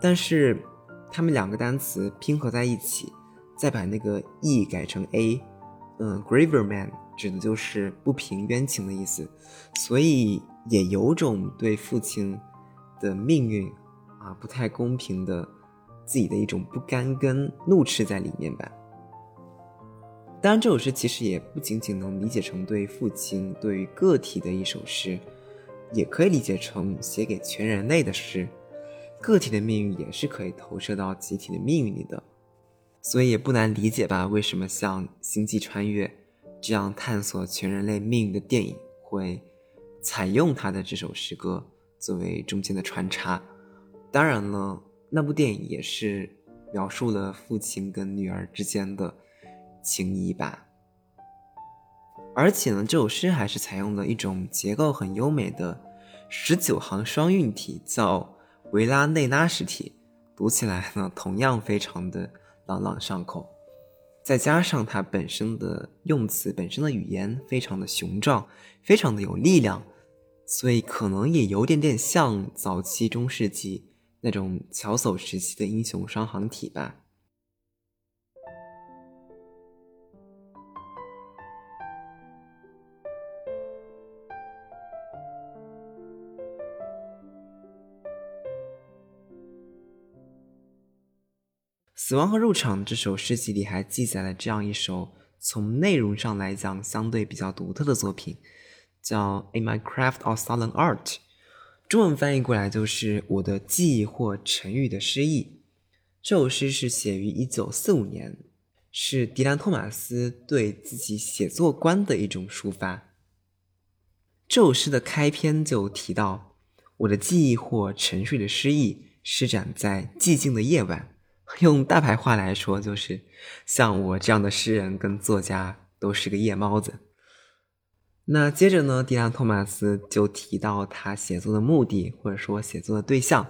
但是他们两个单词拼合在一起，再把那个 e 改成 a，嗯，graver man 指的就是不平冤情的意思，所以也有种对父亲的命运啊不太公平的自己的一种不甘跟怒斥在里面吧。当然，这首诗其实也不仅仅能理解成对父亲、对于个体的一首诗，也可以理解成写给全人类的诗。个体的命运也是可以投射到集体的命运里的，所以也不难理解吧？为什么像《星际穿越》这样探索全人类命运的电影会采用他的这首诗歌作为中间的穿插？当然了，那部电影也是描述了父亲跟女儿之间的。情谊吧，而且呢，这首诗还是采用了一种结构很优美的十九行双韵体，叫维拉内拉实体，读起来呢同样非常的朗朗上口。再加上它本身的用词本身的语言非常的雄壮，非常的有力量，所以可能也有点点像早期中世纪那种乔叟时期的英雄双行体吧。《死亡和入场》这首诗集里还记载了这样一首从内容上来讲相对比较独特的作品，叫《In My Craft of Silent Art》，中文翻译过来就是“我的记忆或成语的诗意”。这首诗是写于1945年，是迪兰·托马斯对自己写作观的一种抒发。这首诗的开篇就提到：“我的记忆或沉睡的诗意施展在寂静的夜晚。”用大白话来说，就是像我这样的诗人跟作家都是个夜猫子。那接着呢，迪兰·托马斯就提到他写作的目的，或者说写作的对象。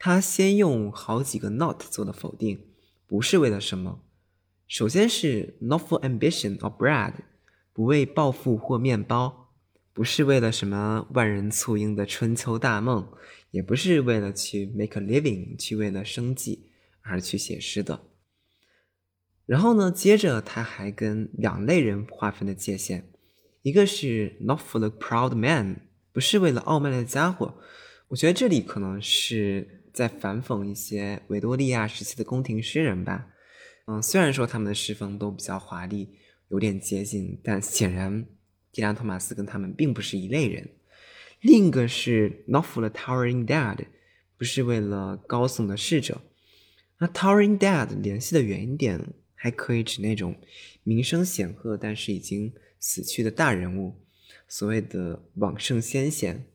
他先用好几个 not 做的否定，不是为了什么。首先是 not for ambition or bread，不为暴富或面包，不是为了什么万人簇拥的春秋大梦，也不是为了去 make a living，去为了生计。而去写诗的。然后呢，接着他还跟两类人划分了界限，一个是 not for the proud man，不是为了傲慢的家伙。我觉得这里可能是在反讽一些维多利亚时期的宫廷诗人吧。嗯，虽然说他们的诗风都比较华丽，有点接近，但显然迪兰·托马斯跟他们并不是一类人。另一个是 Not for the towering dad，不是为了高耸的逝者。那 towering Dad 联系的远一点，还可以指那种名声显赫但是已经死去的大人物，所谓的往圣先贤。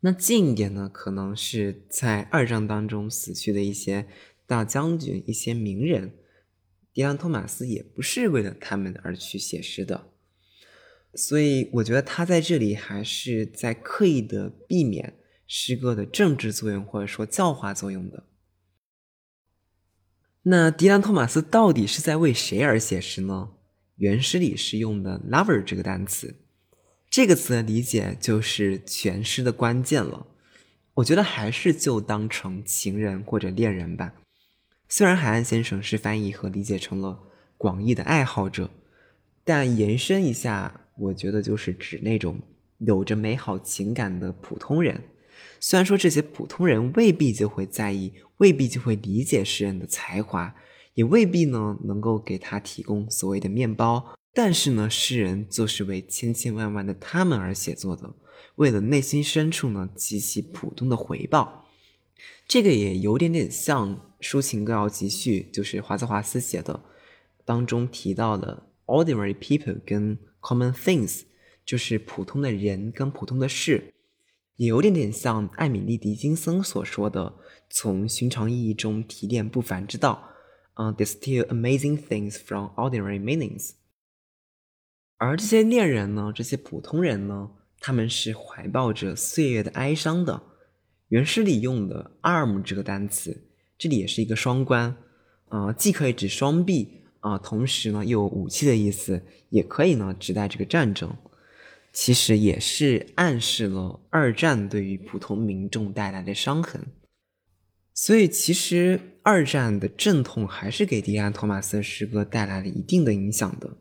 那近一点呢，可能是在二战当中死去的一些大将军、一些名人。迪安·托马斯也不是为了他们而去写诗的，所以我觉得他在这里还是在刻意的避免诗歌的政治作用或者说教化作用的。那迪兰·托马斯到底是在为谁而写诗呢？原诗里是用的 “lover” 这个单词。这个词的理解就是全诗的关键了。我觉得还是就当成情人或者恋人吧。虽然海岸先生是翻译和理解成了广义的爱好者，但延伸一下，我觉得就是指那种有着美好情感的普通人。虽然说这些普通人未必就会在意，未必就会理解诗人的才华，也未必呢能够给他提供所谓的面包。但是呢，诗人就是为千千万万的他们而写作的，为了内心深处呢极其普通的回报。这个也有点点像《抒情歌谣集序》，就是华兹华斯写的，当中提到的 ordinary people 跟 common things，就是普通的人跟普通的事，有点点像艾米丽·狄金森所说的，从寻常意义中提炼不凡之道，嗯，distill amazing things from ordinary meanings。而这些恋人呢，这些普通人呢，他们是怀抱着岁月的哀伤的。原诗里用的 “arm” 这个单词，这里也是一个双关，啊，既可以指双臂啊，同时呢又有武器的意思，也可以呢指代这个战争。其实也是暗示了二战对于普通民众带来的伤痕。所以，其实二战的阵痛还是给迪安·托马斯的诗歌带来了一定的影响的。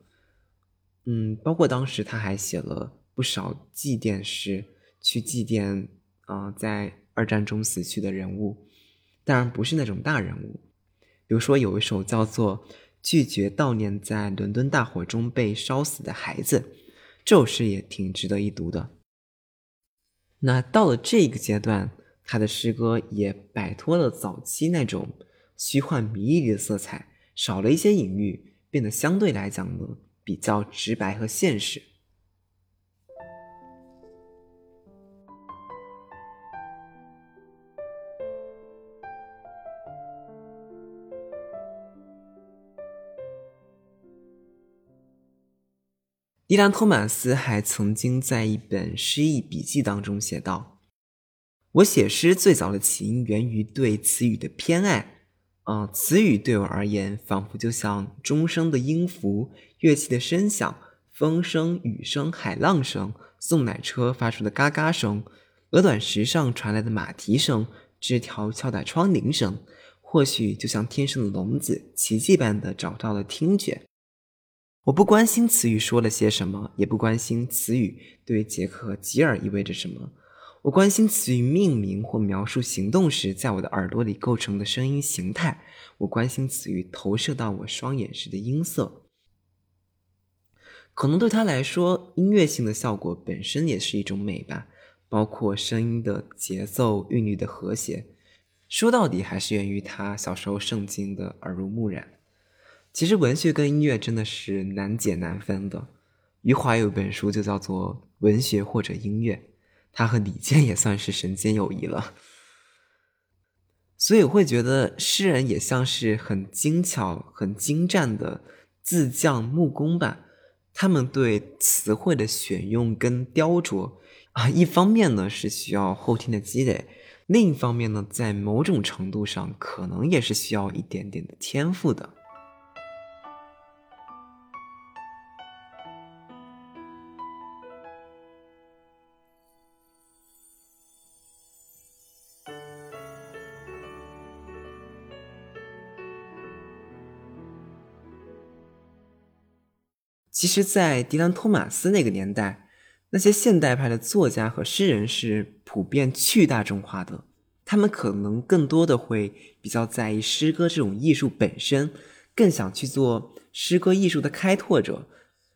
嗯，包括当时他还写了不少祭奠诗，去祭奠啊在二战中死去的人物，当然不是那种大人物。比如说有一首叫做《拒绝悼念在伦敦大火中被烧死的孩子》，这首诗也挺值得一读的。那到了这个阶段，他的诗歌也摆脱了早期那种虚幻迷离的色彩，少了一些隐喻，变得相对来讲呢。比较直白和现实。伊兰·托马斯还曾经在一本诗意笔记当中写道：“我写诗最早的起因源于对词语的偏爱。”啊，词语对我而言，仿佛就像钟声的音符、乐器的声响、风声、雨声、海浪声、送奶车发出的嘎嘎声、鹅卵石上传来的马蹄声、枝条敲打窗棂声，或许就像天生的聋子，奇迹般的找到了听觉。我不关心词语说了些什么，也不关心词语对杰克和吉尔意味着什么。我关心词语命名或描述行动时，在我的耳朵里构成的声音形态。我关心词语投射到我双眼时的音色。可能对他来说，音乐性的效果本身也是一种美吧，包括声音的节奏、韵律的和谐。说到底，还是源于他小时候圣经的耳濡目染。其实，文学跟音乐真的是难解难分的。余华有一本书就叫做《文学或者音乐》。他和李健也算是神仙友谊了，所以我会觉得诗人也像是很精巧、很精湛的自匠木工吧。他们对词汇的选用跟雕琢啊，一方面呢是需要后天的积累，另一方面呢，在某种程度上可能也是需要一点点的天赋的。其实，在迪兰·托马斯那个年代，那些现代派的作家和诗人是普遍去大众化的。他们可能更多的会比较在意诗歌这种艺术本身，更想去做诗歌艺术的开拓者。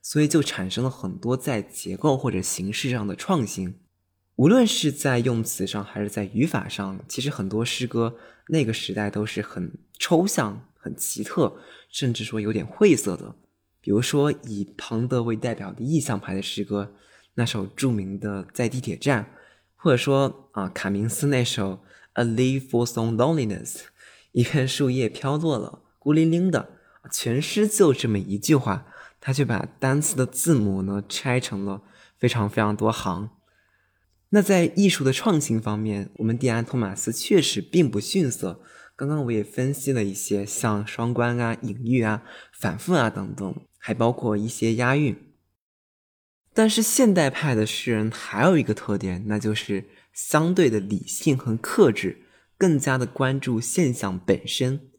所以就产生了很多在结构或者形式上的创新。无论是在用词上还是在语法上，其实很多诗歌那个时代都是很抽象、很奇特，甚至说有点晦涩的。比如说以庞德为代表的意象派的诗歌，那首著名的《在地铁站》，或者说啊卡明斯那首《A Leaf Falls on Loneliness》，一片树叶飘落了，孤零零的。全诗就这么一句话，他却把单词的字母呢拆成了非常非常多行。那在艺术的创新方面，我们蒂安·托马斯确实并不逊色。刚刚我也分析了一些，像双关啊、隐喻啊、反复啊等等，还包括一些押韵。但是现代派的诗人还有一个特点，那就是相对的理性和克制，更加的关注现象本身。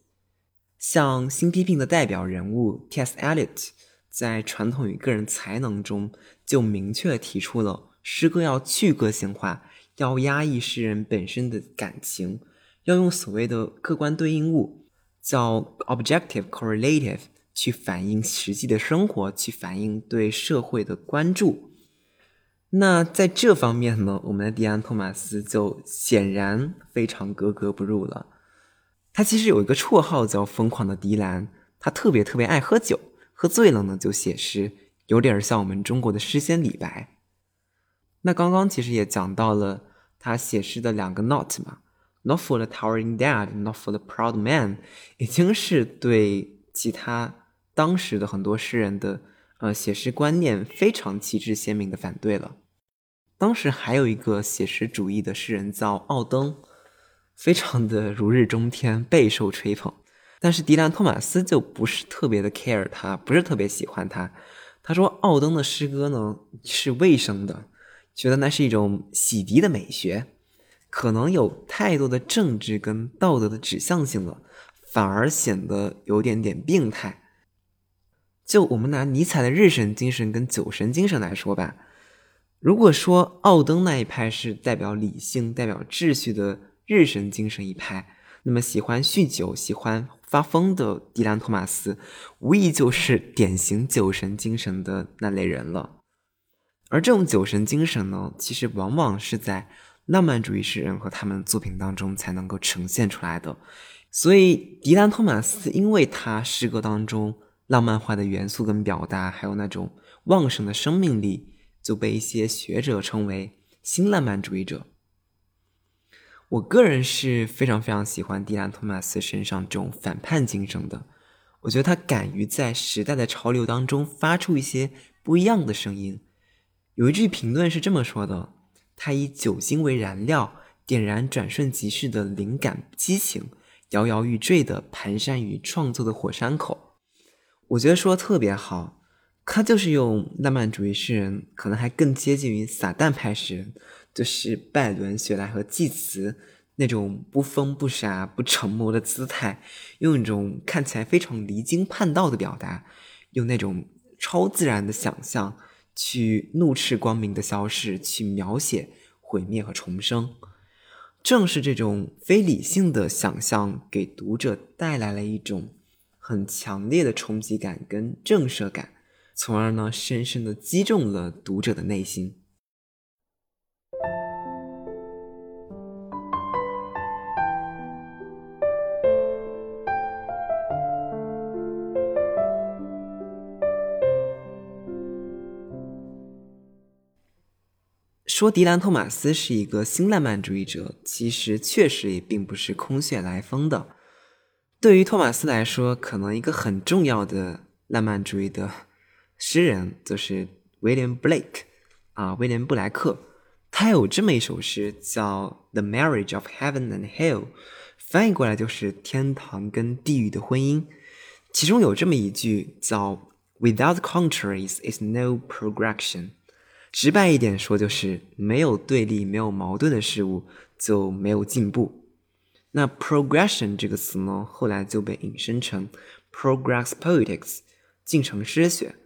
像新批评的代表人物 T.S. Eliot，在传统与个人才能中就明确提出了。诗歌要去个性化，要压抑诗人本身的感情，要用所谓的客观对应物，叫 objective correlative，去反映实际的生活，去反映对社会的关注。那在这方面呢，我们的迪安·托马斯就显然非常格格不入了。他其实有一个绰号叫“疯狂的迪兰”，他特别特别爱喝酒，喝醉了呢就写诗，有点像我们中国的诗仙李白。那刚刚其实也讲到了他写诗的两个 not 嘛，not for the towering dad，not for the proud man，已经是对其他当时的很多诗人的呃写诗观念非常旗帜鲜明的反对了。当时还有一个写实主义的诗人叫奥登，非常的如日中天，备受吹捧。但是迪兰托马斯就不是特别的 care 他，不是特别喜欢他。他说奥登的诗歌呢是卫生的。觉得那是一种洗涤的美学，可能有太多的政治跟道德的指向性了，反而显得有点点病态。就我们拿尼采的日神精神跟酒神精神来说吧，如果说奥登那一派是代表理性、代表秩序的日神精神一派，那么喜欢酗酒、喜欢发疯的迪兰·托马斯，无疑就是典型酒神精神的那类人了。而这种酒神精神呢，其实往往是在浪漫主义诗人和他们作品当中才能够呈现出来的。所以，迪兰·托马斯因为他诗歌当中浪漫化的元素跟表达，还有那种旺盛的生命力，就被一些学者称为新浪漫主义者。我个人是非常非常喜欢迪兰·托马斯身上这种反叛精神的。我觉得他敢于在时代的潮流当中发出一些不一样的声音。有一句评论是这么说的：“他以酒精为燃料，点燃转瞬即逝的灵感激情，摇摇欲坠的蹒跚于创作的火山口。”我觉得说的特别好，他就是用浪漫主义诗人，可能还更接近于撒旦派诗人，就是拜伦、雪莱和济慈那种不疯不傻不沉默的姿态，用一种看起来非常离经叛道的表达，用那种超自然的想象。去怒斥光明的消逝，去描写毁灭和重生。正是这种非理性的想象，给读者带来了一种很强烈的冲击感跟震慑感，从而呢，深深的击中了读者的内心。说迪兰·托马斯是一个新浪漫主义者，其实确实也并不是空穴来风的。对于托马斯来说，可能一个很重要的浪漫主义的诗人就是威廉·布莱克啊，威廉·布莱克。他有这么一首诗叫《The Marriage of Heaven and Hell》，翻译过来就是“天堂跟地狱的婚姻”。其中有这么一句叫 “Without contraries is no progression”。直白一点说，就是没有对立、没有矛盾的事物就没有进步。那 progression 这个词呢，后来就被引申成 progress politics 进程诗学。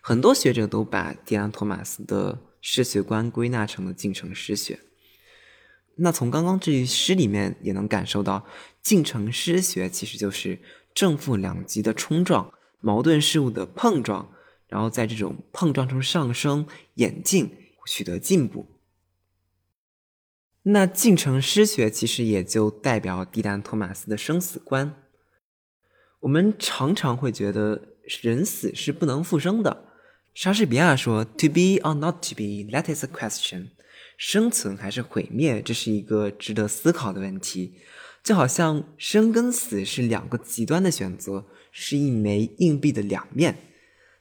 很多学者都把迪安·托马斯的诗学观归纳成了进程诗学。那从刚刚这句诗里面也能感受到，进程诗学其实就是正负两极的冲撞、矛盾事物的碰撞。然后在这种碰撞中上升、演进、取得进步。那进程失学其实也就代表迪兰·托马斯的生死观。我们常常会觉得人死是不能复生的。莎士比亚说：“To be or not to be, that is a question。”生存还是毁灭，这是一个值得思考的问题。就好像生跟死是两个极端的选择，是一枚硬币的两面。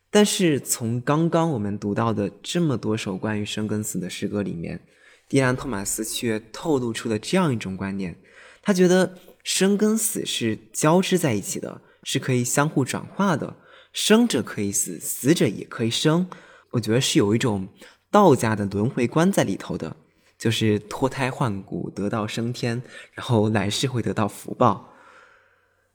但是从刚刚我们读到的这么多首关于生跟死的诗歌里面，迪兰·托马斯却透露出了这样一种观念：他觉得生跟死是交织在一起的，是可以相互转化的。生者可以死，死者也可以生。我觉得是有一种。道家的轮回观在里头的，就是脱胎换骨，得道升天，然后来世会得到福报。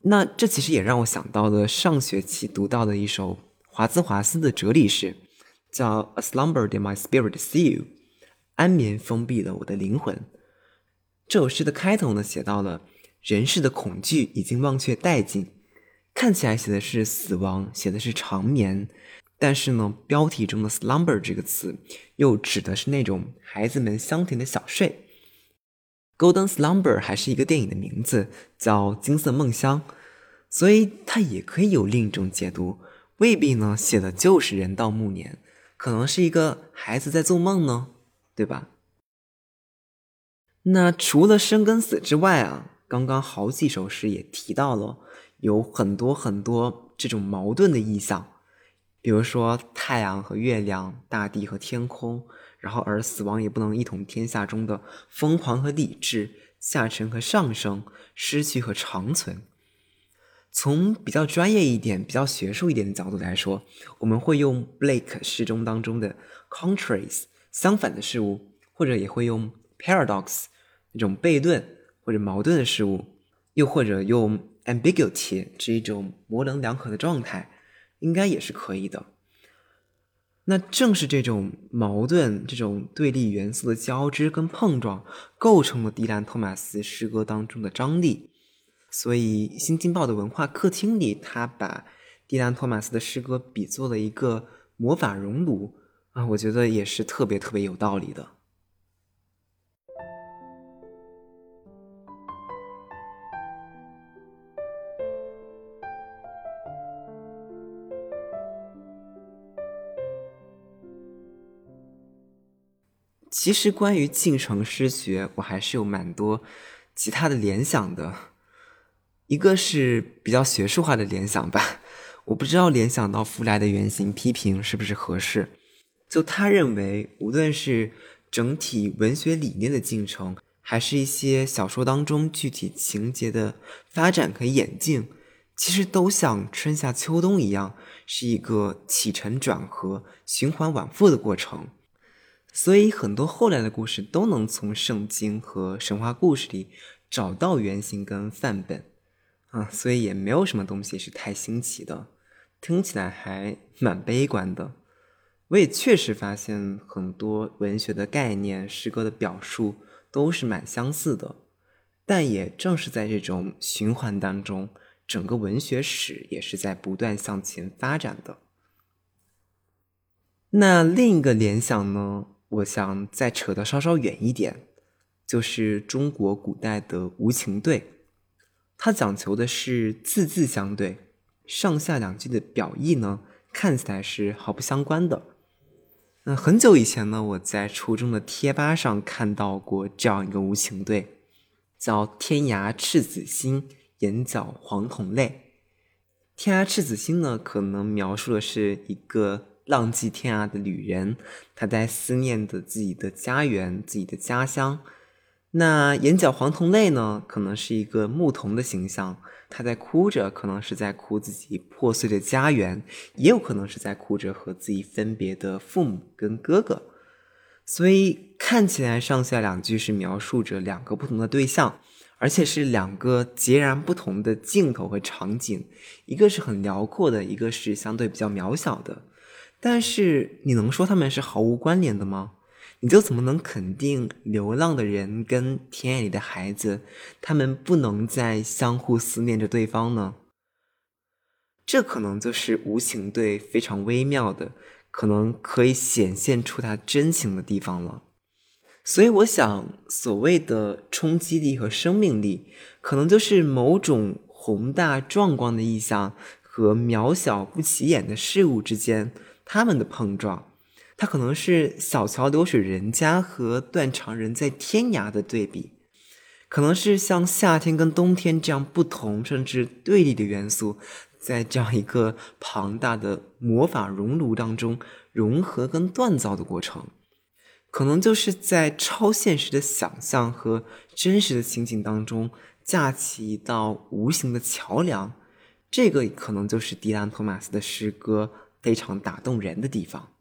那这其实也让我想到了上学期读到的一首华兹华斯的哲理诗，叫《A Slumber Did My Spirit See You》，安眠封闭了我的灵魂。这首诗的开头呢，写到了人世的恐惧已经忘却殆尽，看起来写的是死亡，写的是长眠。但是呢，标题中的 slumber 这个词又指的是那种孩子们香甜的小睡。Golden Slumber 还是一个电影的名字，叫《金色梦乡》，所以它也可以有另一种解读，未必呢写的就是人到暮年，可能是一个孩子在做梦呢，对吧？那除了生跟死之外啊，刚刚好几首诗也提到了有很多很多这种矛盾的意象。比如说太阳和月亮，大地和天空，然后而死亡也不能一统天下中的疯狂和理智，下沉和上升，失去和长存。从比较专业一点、比较学术一点的角度来说，我们会用 Blake 诗中当中的 contraries 相反的事物，或者也会用 paradox 那种悖论或者矛盾的事物，又或者用 ambiguity 这一种模棱两可的状态。应该也是可以的。那正是这种矛盾、这种对立元素的交织跟碰撞，构成了迪兰·托马斯诗歌当中的张力。所以，《新京报》的文化客厅里，他把迪兰·托马斯的诗歌比作了一个魔法熔炉啊，我觉得也是特别特别有道理的。其实关于进程诗学，我还是有蛮多其他的联想的。一个是比较学术化的联想吧，我不知道联想到弗莱的原型批评是不是合适。就他认为，无论是整体文学理念的进程，还是一些小说当中具体情节的发展和演进，其实都像春夏秋冬一样，是一个起承转合、循环往复的过程。所以，很多后来的故事都能从圣经和神话故事里找到原型跟范本，啊，所以也没有什么东西是太新奇的，听起来还蛮悲观的。我也确实发现很多文学的概念、诗歌的表述都是蛮相似的，但也正是在这种循环当中，整个文学史也是在不断向前发展的。那另一个联想呢？我想再扯得稍稍远一点，就是中国古代的无情对，它讲求的是字字相对，上下两句的表意呢看起来是毫不相关的。那很久以前呢，我在初中的贴吧上看到过这样一个无情对，叫“天涯赤子心，眼角黄铜泪”。天涯赤子心呢，可能描述的是一个。浪迹天涯的旅人，他在思念着自己的家园、自己的家乡。那眼角黄铜泪呢？可能是一个牧童的形象，他在哭着，可能是在哭自己破碎的家园，也有可能是在哭着和自己分别的父母跟哥哥。所以看起来上下两句是描述着两个不同的对象，而且是两个截然不同的镜头和场景，一个是很辽阔的，一个是相对比较渺小的。但是你能说他们是毫无关联的吗？你就怎么能肯定流浪的人跟田野里的孩子，他们不能再相互思念着对方呢？这可能就是无情对非常微妙的，可能可以显现出他真情的地方了。所以，我想，所谓的冲击力和生命力，可能就是某种宏大壮观的意象和渺小不起眼的事物之间他们的碰撞。它可能是小桥流水人家和断肠人在天涯的对比，可能是像夏天跟冬天这样不同甚至对立的元素，在这样一个庞大的魔法熔炉当中融合跟锻造的过程，可能就是在超现实的想象和真实的情景当中架起一道无形的桥梁，这个可能就是迪兰·托马斯的诗歌非常打动人的地方。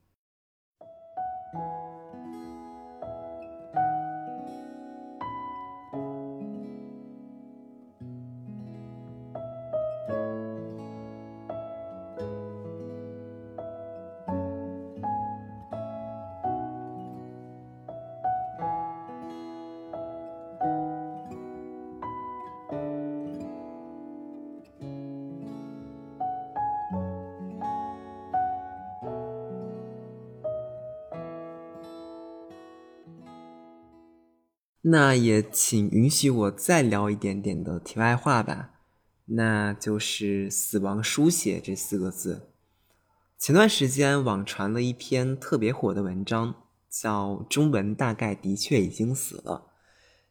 那也请允许我再聊一点点的题外话吧，那就是“死亡书写”这四个字。前段时间网传了一篇特别火的文章，叫《中文大概的确已经死了》，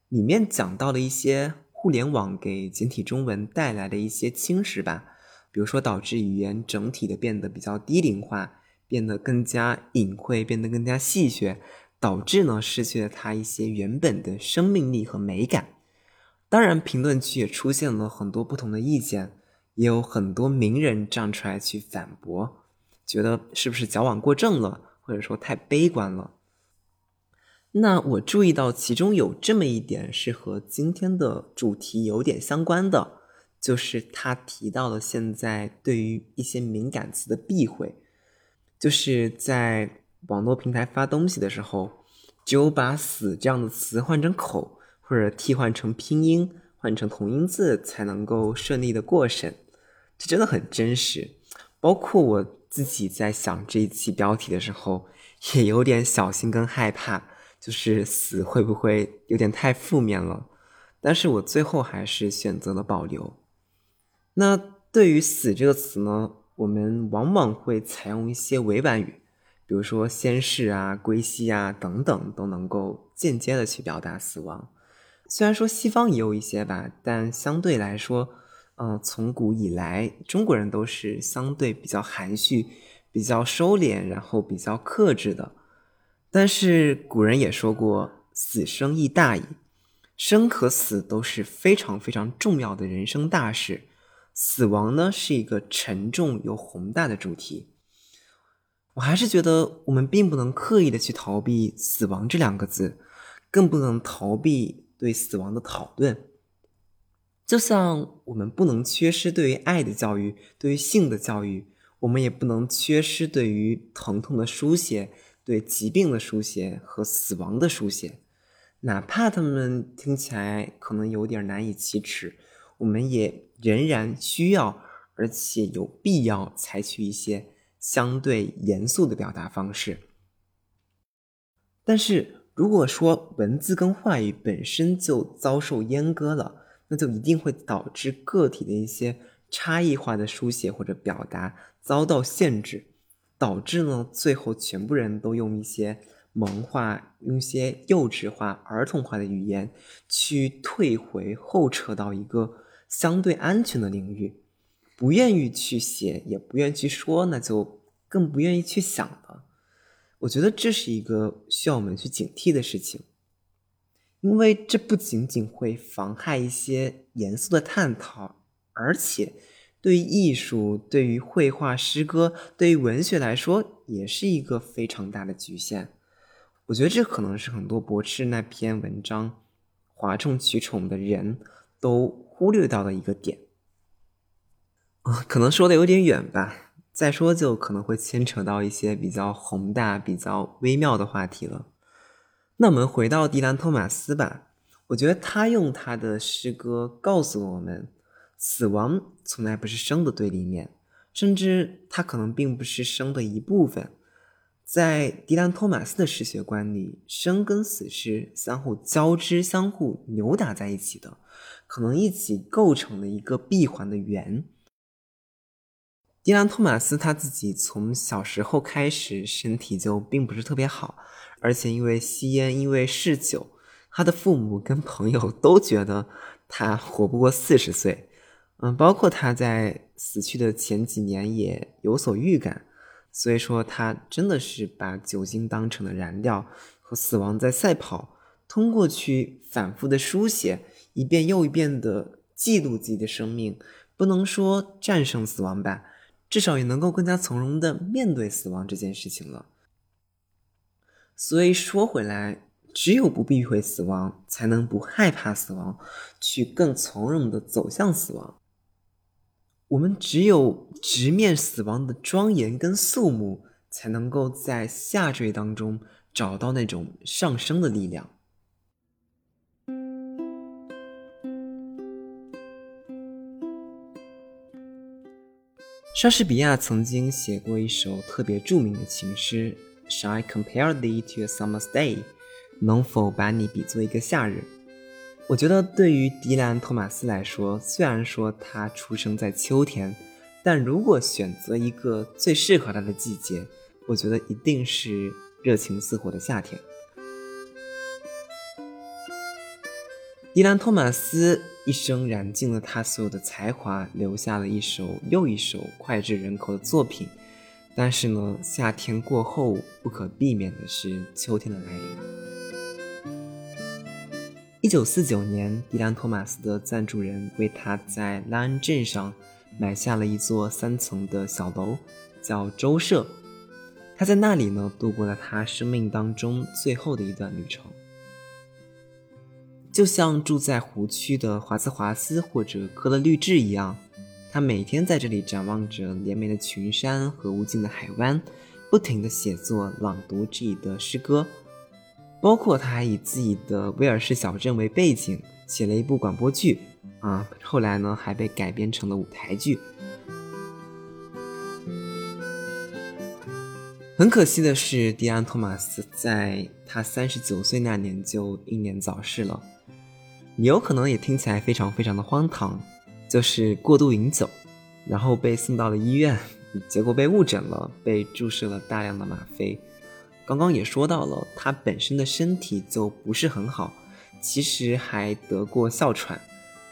里面讲到了一些互联网给简体中文带来的一些侵蚀吧，比如说导致语言整体的变得比较低龄化，变得更加隐晦，变得更加戏谑。导致呢失去了它一些原本的生命力和美感。当然，评论区也出现了很多不同的意见，也有很多名人站出来去反驳，觉得是不是矫枉过正了，或者说太悲观了。那我注意到其中有这么一点是和今天的主题有点相关的，就是他提到了现在对于一些敏感词的避讳，就是在。网络平台发东西的时候，只有把“死”这样的词换成口，或者替换成拼音，换成同音字，才能够顺利的过审。这真的很真实。包括我自己在想这一期标题的时候，也有点小心跟害怕，就是“死”会不会有点太负面了？但是我最后还是选择了保留。那对于“死”这个词呢，我们往往会采用一些委婉语。比如说仙逝啊、归西啊等等，都能够间接的去表达死亡。虽然说西方也有一些吧，但相对来说，嗯，从古以来，中国人都是相对比较含蓄、比较收敛，然后比较克制的。但是古人也说过“死生亦大矣”，生和死都是非常非常重要的人生大事。死亡呢，是一个沉重又宏大的主题。我还是觉得，我们并不能刻意的去逃避死亡这两个字，更不能逃避对死亡的讨论。就像我们不能缺失对于爱的教育，对于性的教育，我们也不能缺失对于疼痛的书写、对疾病的书写和死亡的书写。哪怕他们听起来可能有点难以启齿，我们也仍然需要，而且有必要采取一些。相对严肃的表达方式，但是如果说文字跟话语本身就遭受阉割了，那就一定会导致个体的一些差异化的书写或者表达遭到限制，导致呢最后全部人都用一些萌化、用一些幼稚化、儿童化的语言去退回后撤到一个相对安全的领域。不愿意去写，也不愿意去说，那就更不愿意去想了。我觉得这是一个需要我们去警惕的事情，因为这不仅仅会妨害一些严肃的探讨，而且对于艺术、对于绘画、诗歌、对于文学来说，也是一个非常大的局限。我觉得这可能是很多驳斥那篇文章哗众取宠的人都忽略到的一个点。啊，可能说的有点远吧。再说就可能会牵扯到一些比较宏大、比较微妙的话题了。那我们回到迪兰·托马斯吧。我觉得他用他的诗歌告诉我们：死亡从来不是生的对立面，甚至它可能并不是生的一部分。在迪兰·托马斯的诗学观里，生跟死是相互交织、相互扭打在一起的，可能一起构成了一个闭环的圆。迪兰·托马斯他自己从小时候开始身体就并不是特别好，而且因为吸烟、因为嗜酒，他的父母跟朋友都觉得他活不过四十岁。嗯，包括他在死去的前几年也有所预感。所以说，他真的是把酒精当成了燃料，和死亡在赛跑。通过去反复的书写，一遍又一遍的记录自己的生命，不能说战胜死亡吧，至少也能够更加从容的面对死亡这件事情了。所以说回来，只有不避讳死亡，才能不害怕死亡，去更从容的走向死亡。我们只有直面死亡的庄严跟肃穆，才能够在下坠当中找到那种上升的力量。莎士比亚曾经写过一首特别著名的情诗：“Shall I compare thee to a summer's day？” 能否把你比作一个夏日？我觉得对于迪兰·托马斯来说，虽然说他出生在秋天，但如果选择一个最适合他的季节，我觉得一定是热情似火的夏天。迪兰·托马斯一生燃尽了他所有的才华，留下了一首又一首脍炙人口的作品。但是呢，夏天过后，不可避免的是秋天的来临。一九四九年，迪兰·托马斯的赞助人为他在拉恩镇上买下了一座三层的小楼，叫周舍。他在那里呢度过了他生命当中最后的一段旅程。就像住在湖区的华兹华斯或者科勒律治一样，他每天在这里展望着连绵的群山和无尽的海湾，不停地写作、朗读自己的诗歌。包括他还以自己的威尔士小镇为背景写了一部广播剧，啊，后来呢还被改编成了舞台剧。很可惜的是，迪安·托马斯在他三十九岁那年就英年早逝了。你有可能也听起来非常非常的荒唐，就是过度饮酒，然后被送到了医院，结果被误诊了，被注射了大量的吗啡。刚刚也说到了，他本身的身体就不是很好，其实还得过哮喘，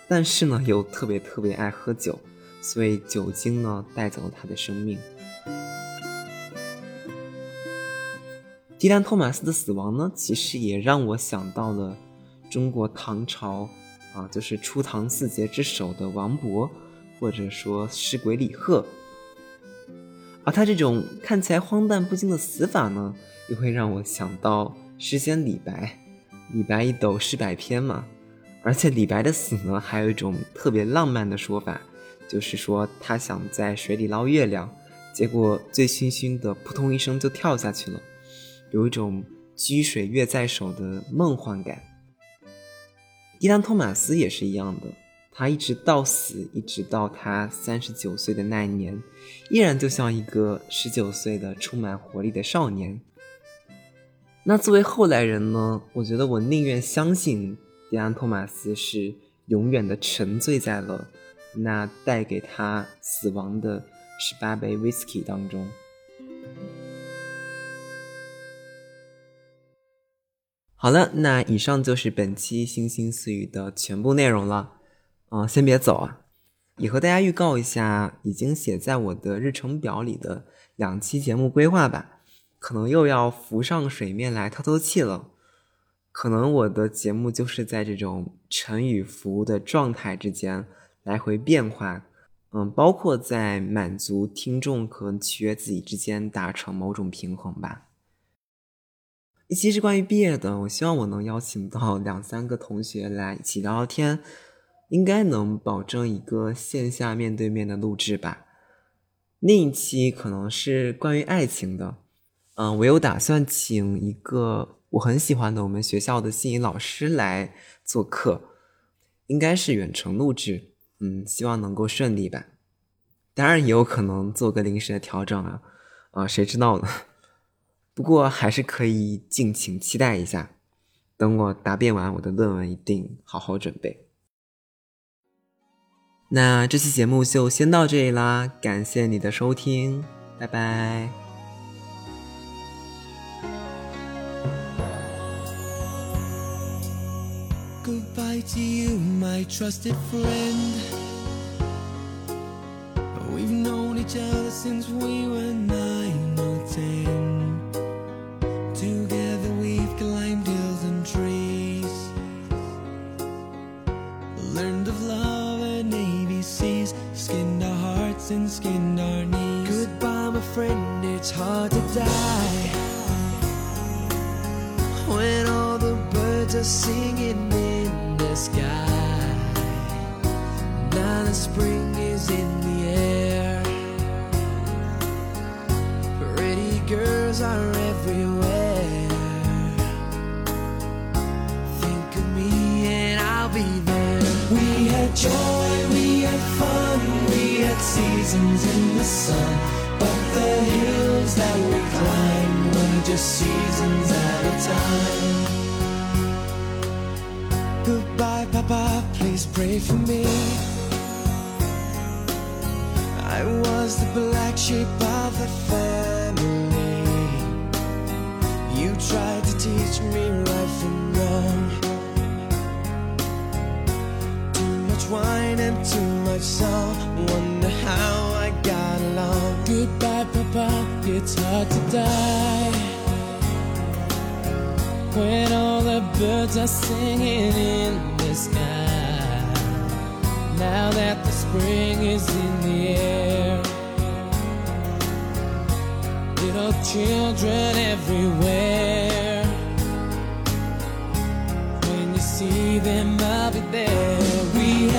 但是呢又特别特别爱喝酒，所以酒精呢带走了他的生命。迪兰·托马斯的死亡呢，其实也让我想到了中国唐朝啊，就是初唐四杰之首的王勃，或者说诗鬼李贺。而他这种看起来荒诞不经的死法呢？又会让我想到诗仙李白，李白一斗诗百篇嘛。而且李白的死呢，还有一种特别浪漫的说法，就是说他想在水里捞月亮，结果醉醺醺的扑通一声就跳下去了，有一种掬水月在手的梦幻感。迪兰·托马斯也是一样的，他一直到死，一直到他三十九岁的那一年，依然就像一个十九岁的充满活力的少年。那作为后来人呢？我觉得我宁愿相信迪安·托马斯是永远的沉醉在了那带给他死亡的十八杯 whisky 当中。好了，那以上就是本期星星私语的全部内容了。嗯，先别走啊，也和大家预告一下已经写在我的日程表里的两期节目规划吧。可能又要浮上水面来透透气了。可能我的节目就是在这种沉与浮的状态之间来回变换，嗯，包括在满足听众和取悦自己之间达成某种平衡吧。一期是关于毕业的，我希望我能邀请到两三个同学来一起聊聊天，应该能保证一个线下面对面的录制吧。另一期可能是关于爱情的。嗯，我有打算请一个我很喜欢的我们学校的心理老师来做客，应该是远程录制，嗯，希望能够顺利吧。当然也有可能做个临时的调整啊，啊，谁知道呢？不过还是可以敬请期待一下，等我答辩完我的论文，一定好好准备。那这期节目就先到这里啦，感谢你的收听，拜拜。Goodbye to you, my trusted friend. We've known each other since we were nine or ten. And skinned our knees. Goodbye, my friend, it's hard to die. When all the birds are singing in the sky. Now the spring is in the air. Pretty girls are everywhere. Think of me and I'll be there. We had joy, we seasons in the sun. But the hills that we climbed were just seasons at a time. Goodbye, Papa, please pray for me. I was the black sheep of the family. You tried to teach me right from wrong. Wine and too much. Wonder how I got along. Goodbye, Papa, it's hard to die. When all the birds are singing in the sky. Now that the spring is in the air. Little children everywhere. When you see them, I'll be there.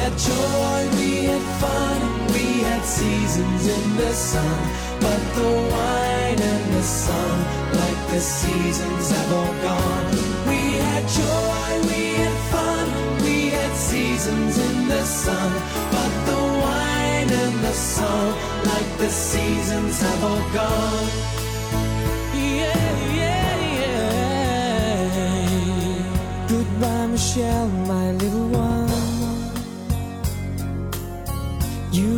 We had joy, we had fun, we had seasons in the sun. But the wine and the sun, like the seasons have all gone. We had joy, we had fun, we had seasons in the sun. But the wine and the song, like the seasons have all gone. Yeah, yeah, yeah. Goodbye, Michelle, my little one.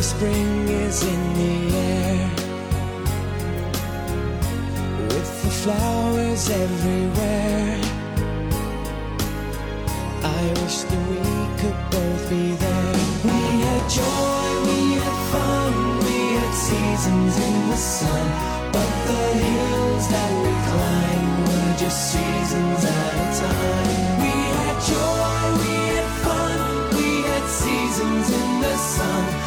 the spring is in the air. With the flowers everywhere. I wish that we could both be there. We had joy, we had fun, we had seasons in the sun. But the hills that we climbed were just seasons at a time. We had joy, we had fun, we had seasons in the sun.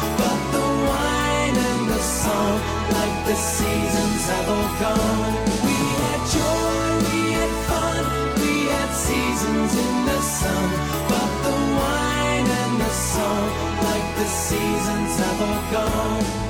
The seasons have all gone. We had joy, we had fun, we had seasons in the sun. But the wine and the song, like the seasons have all gone.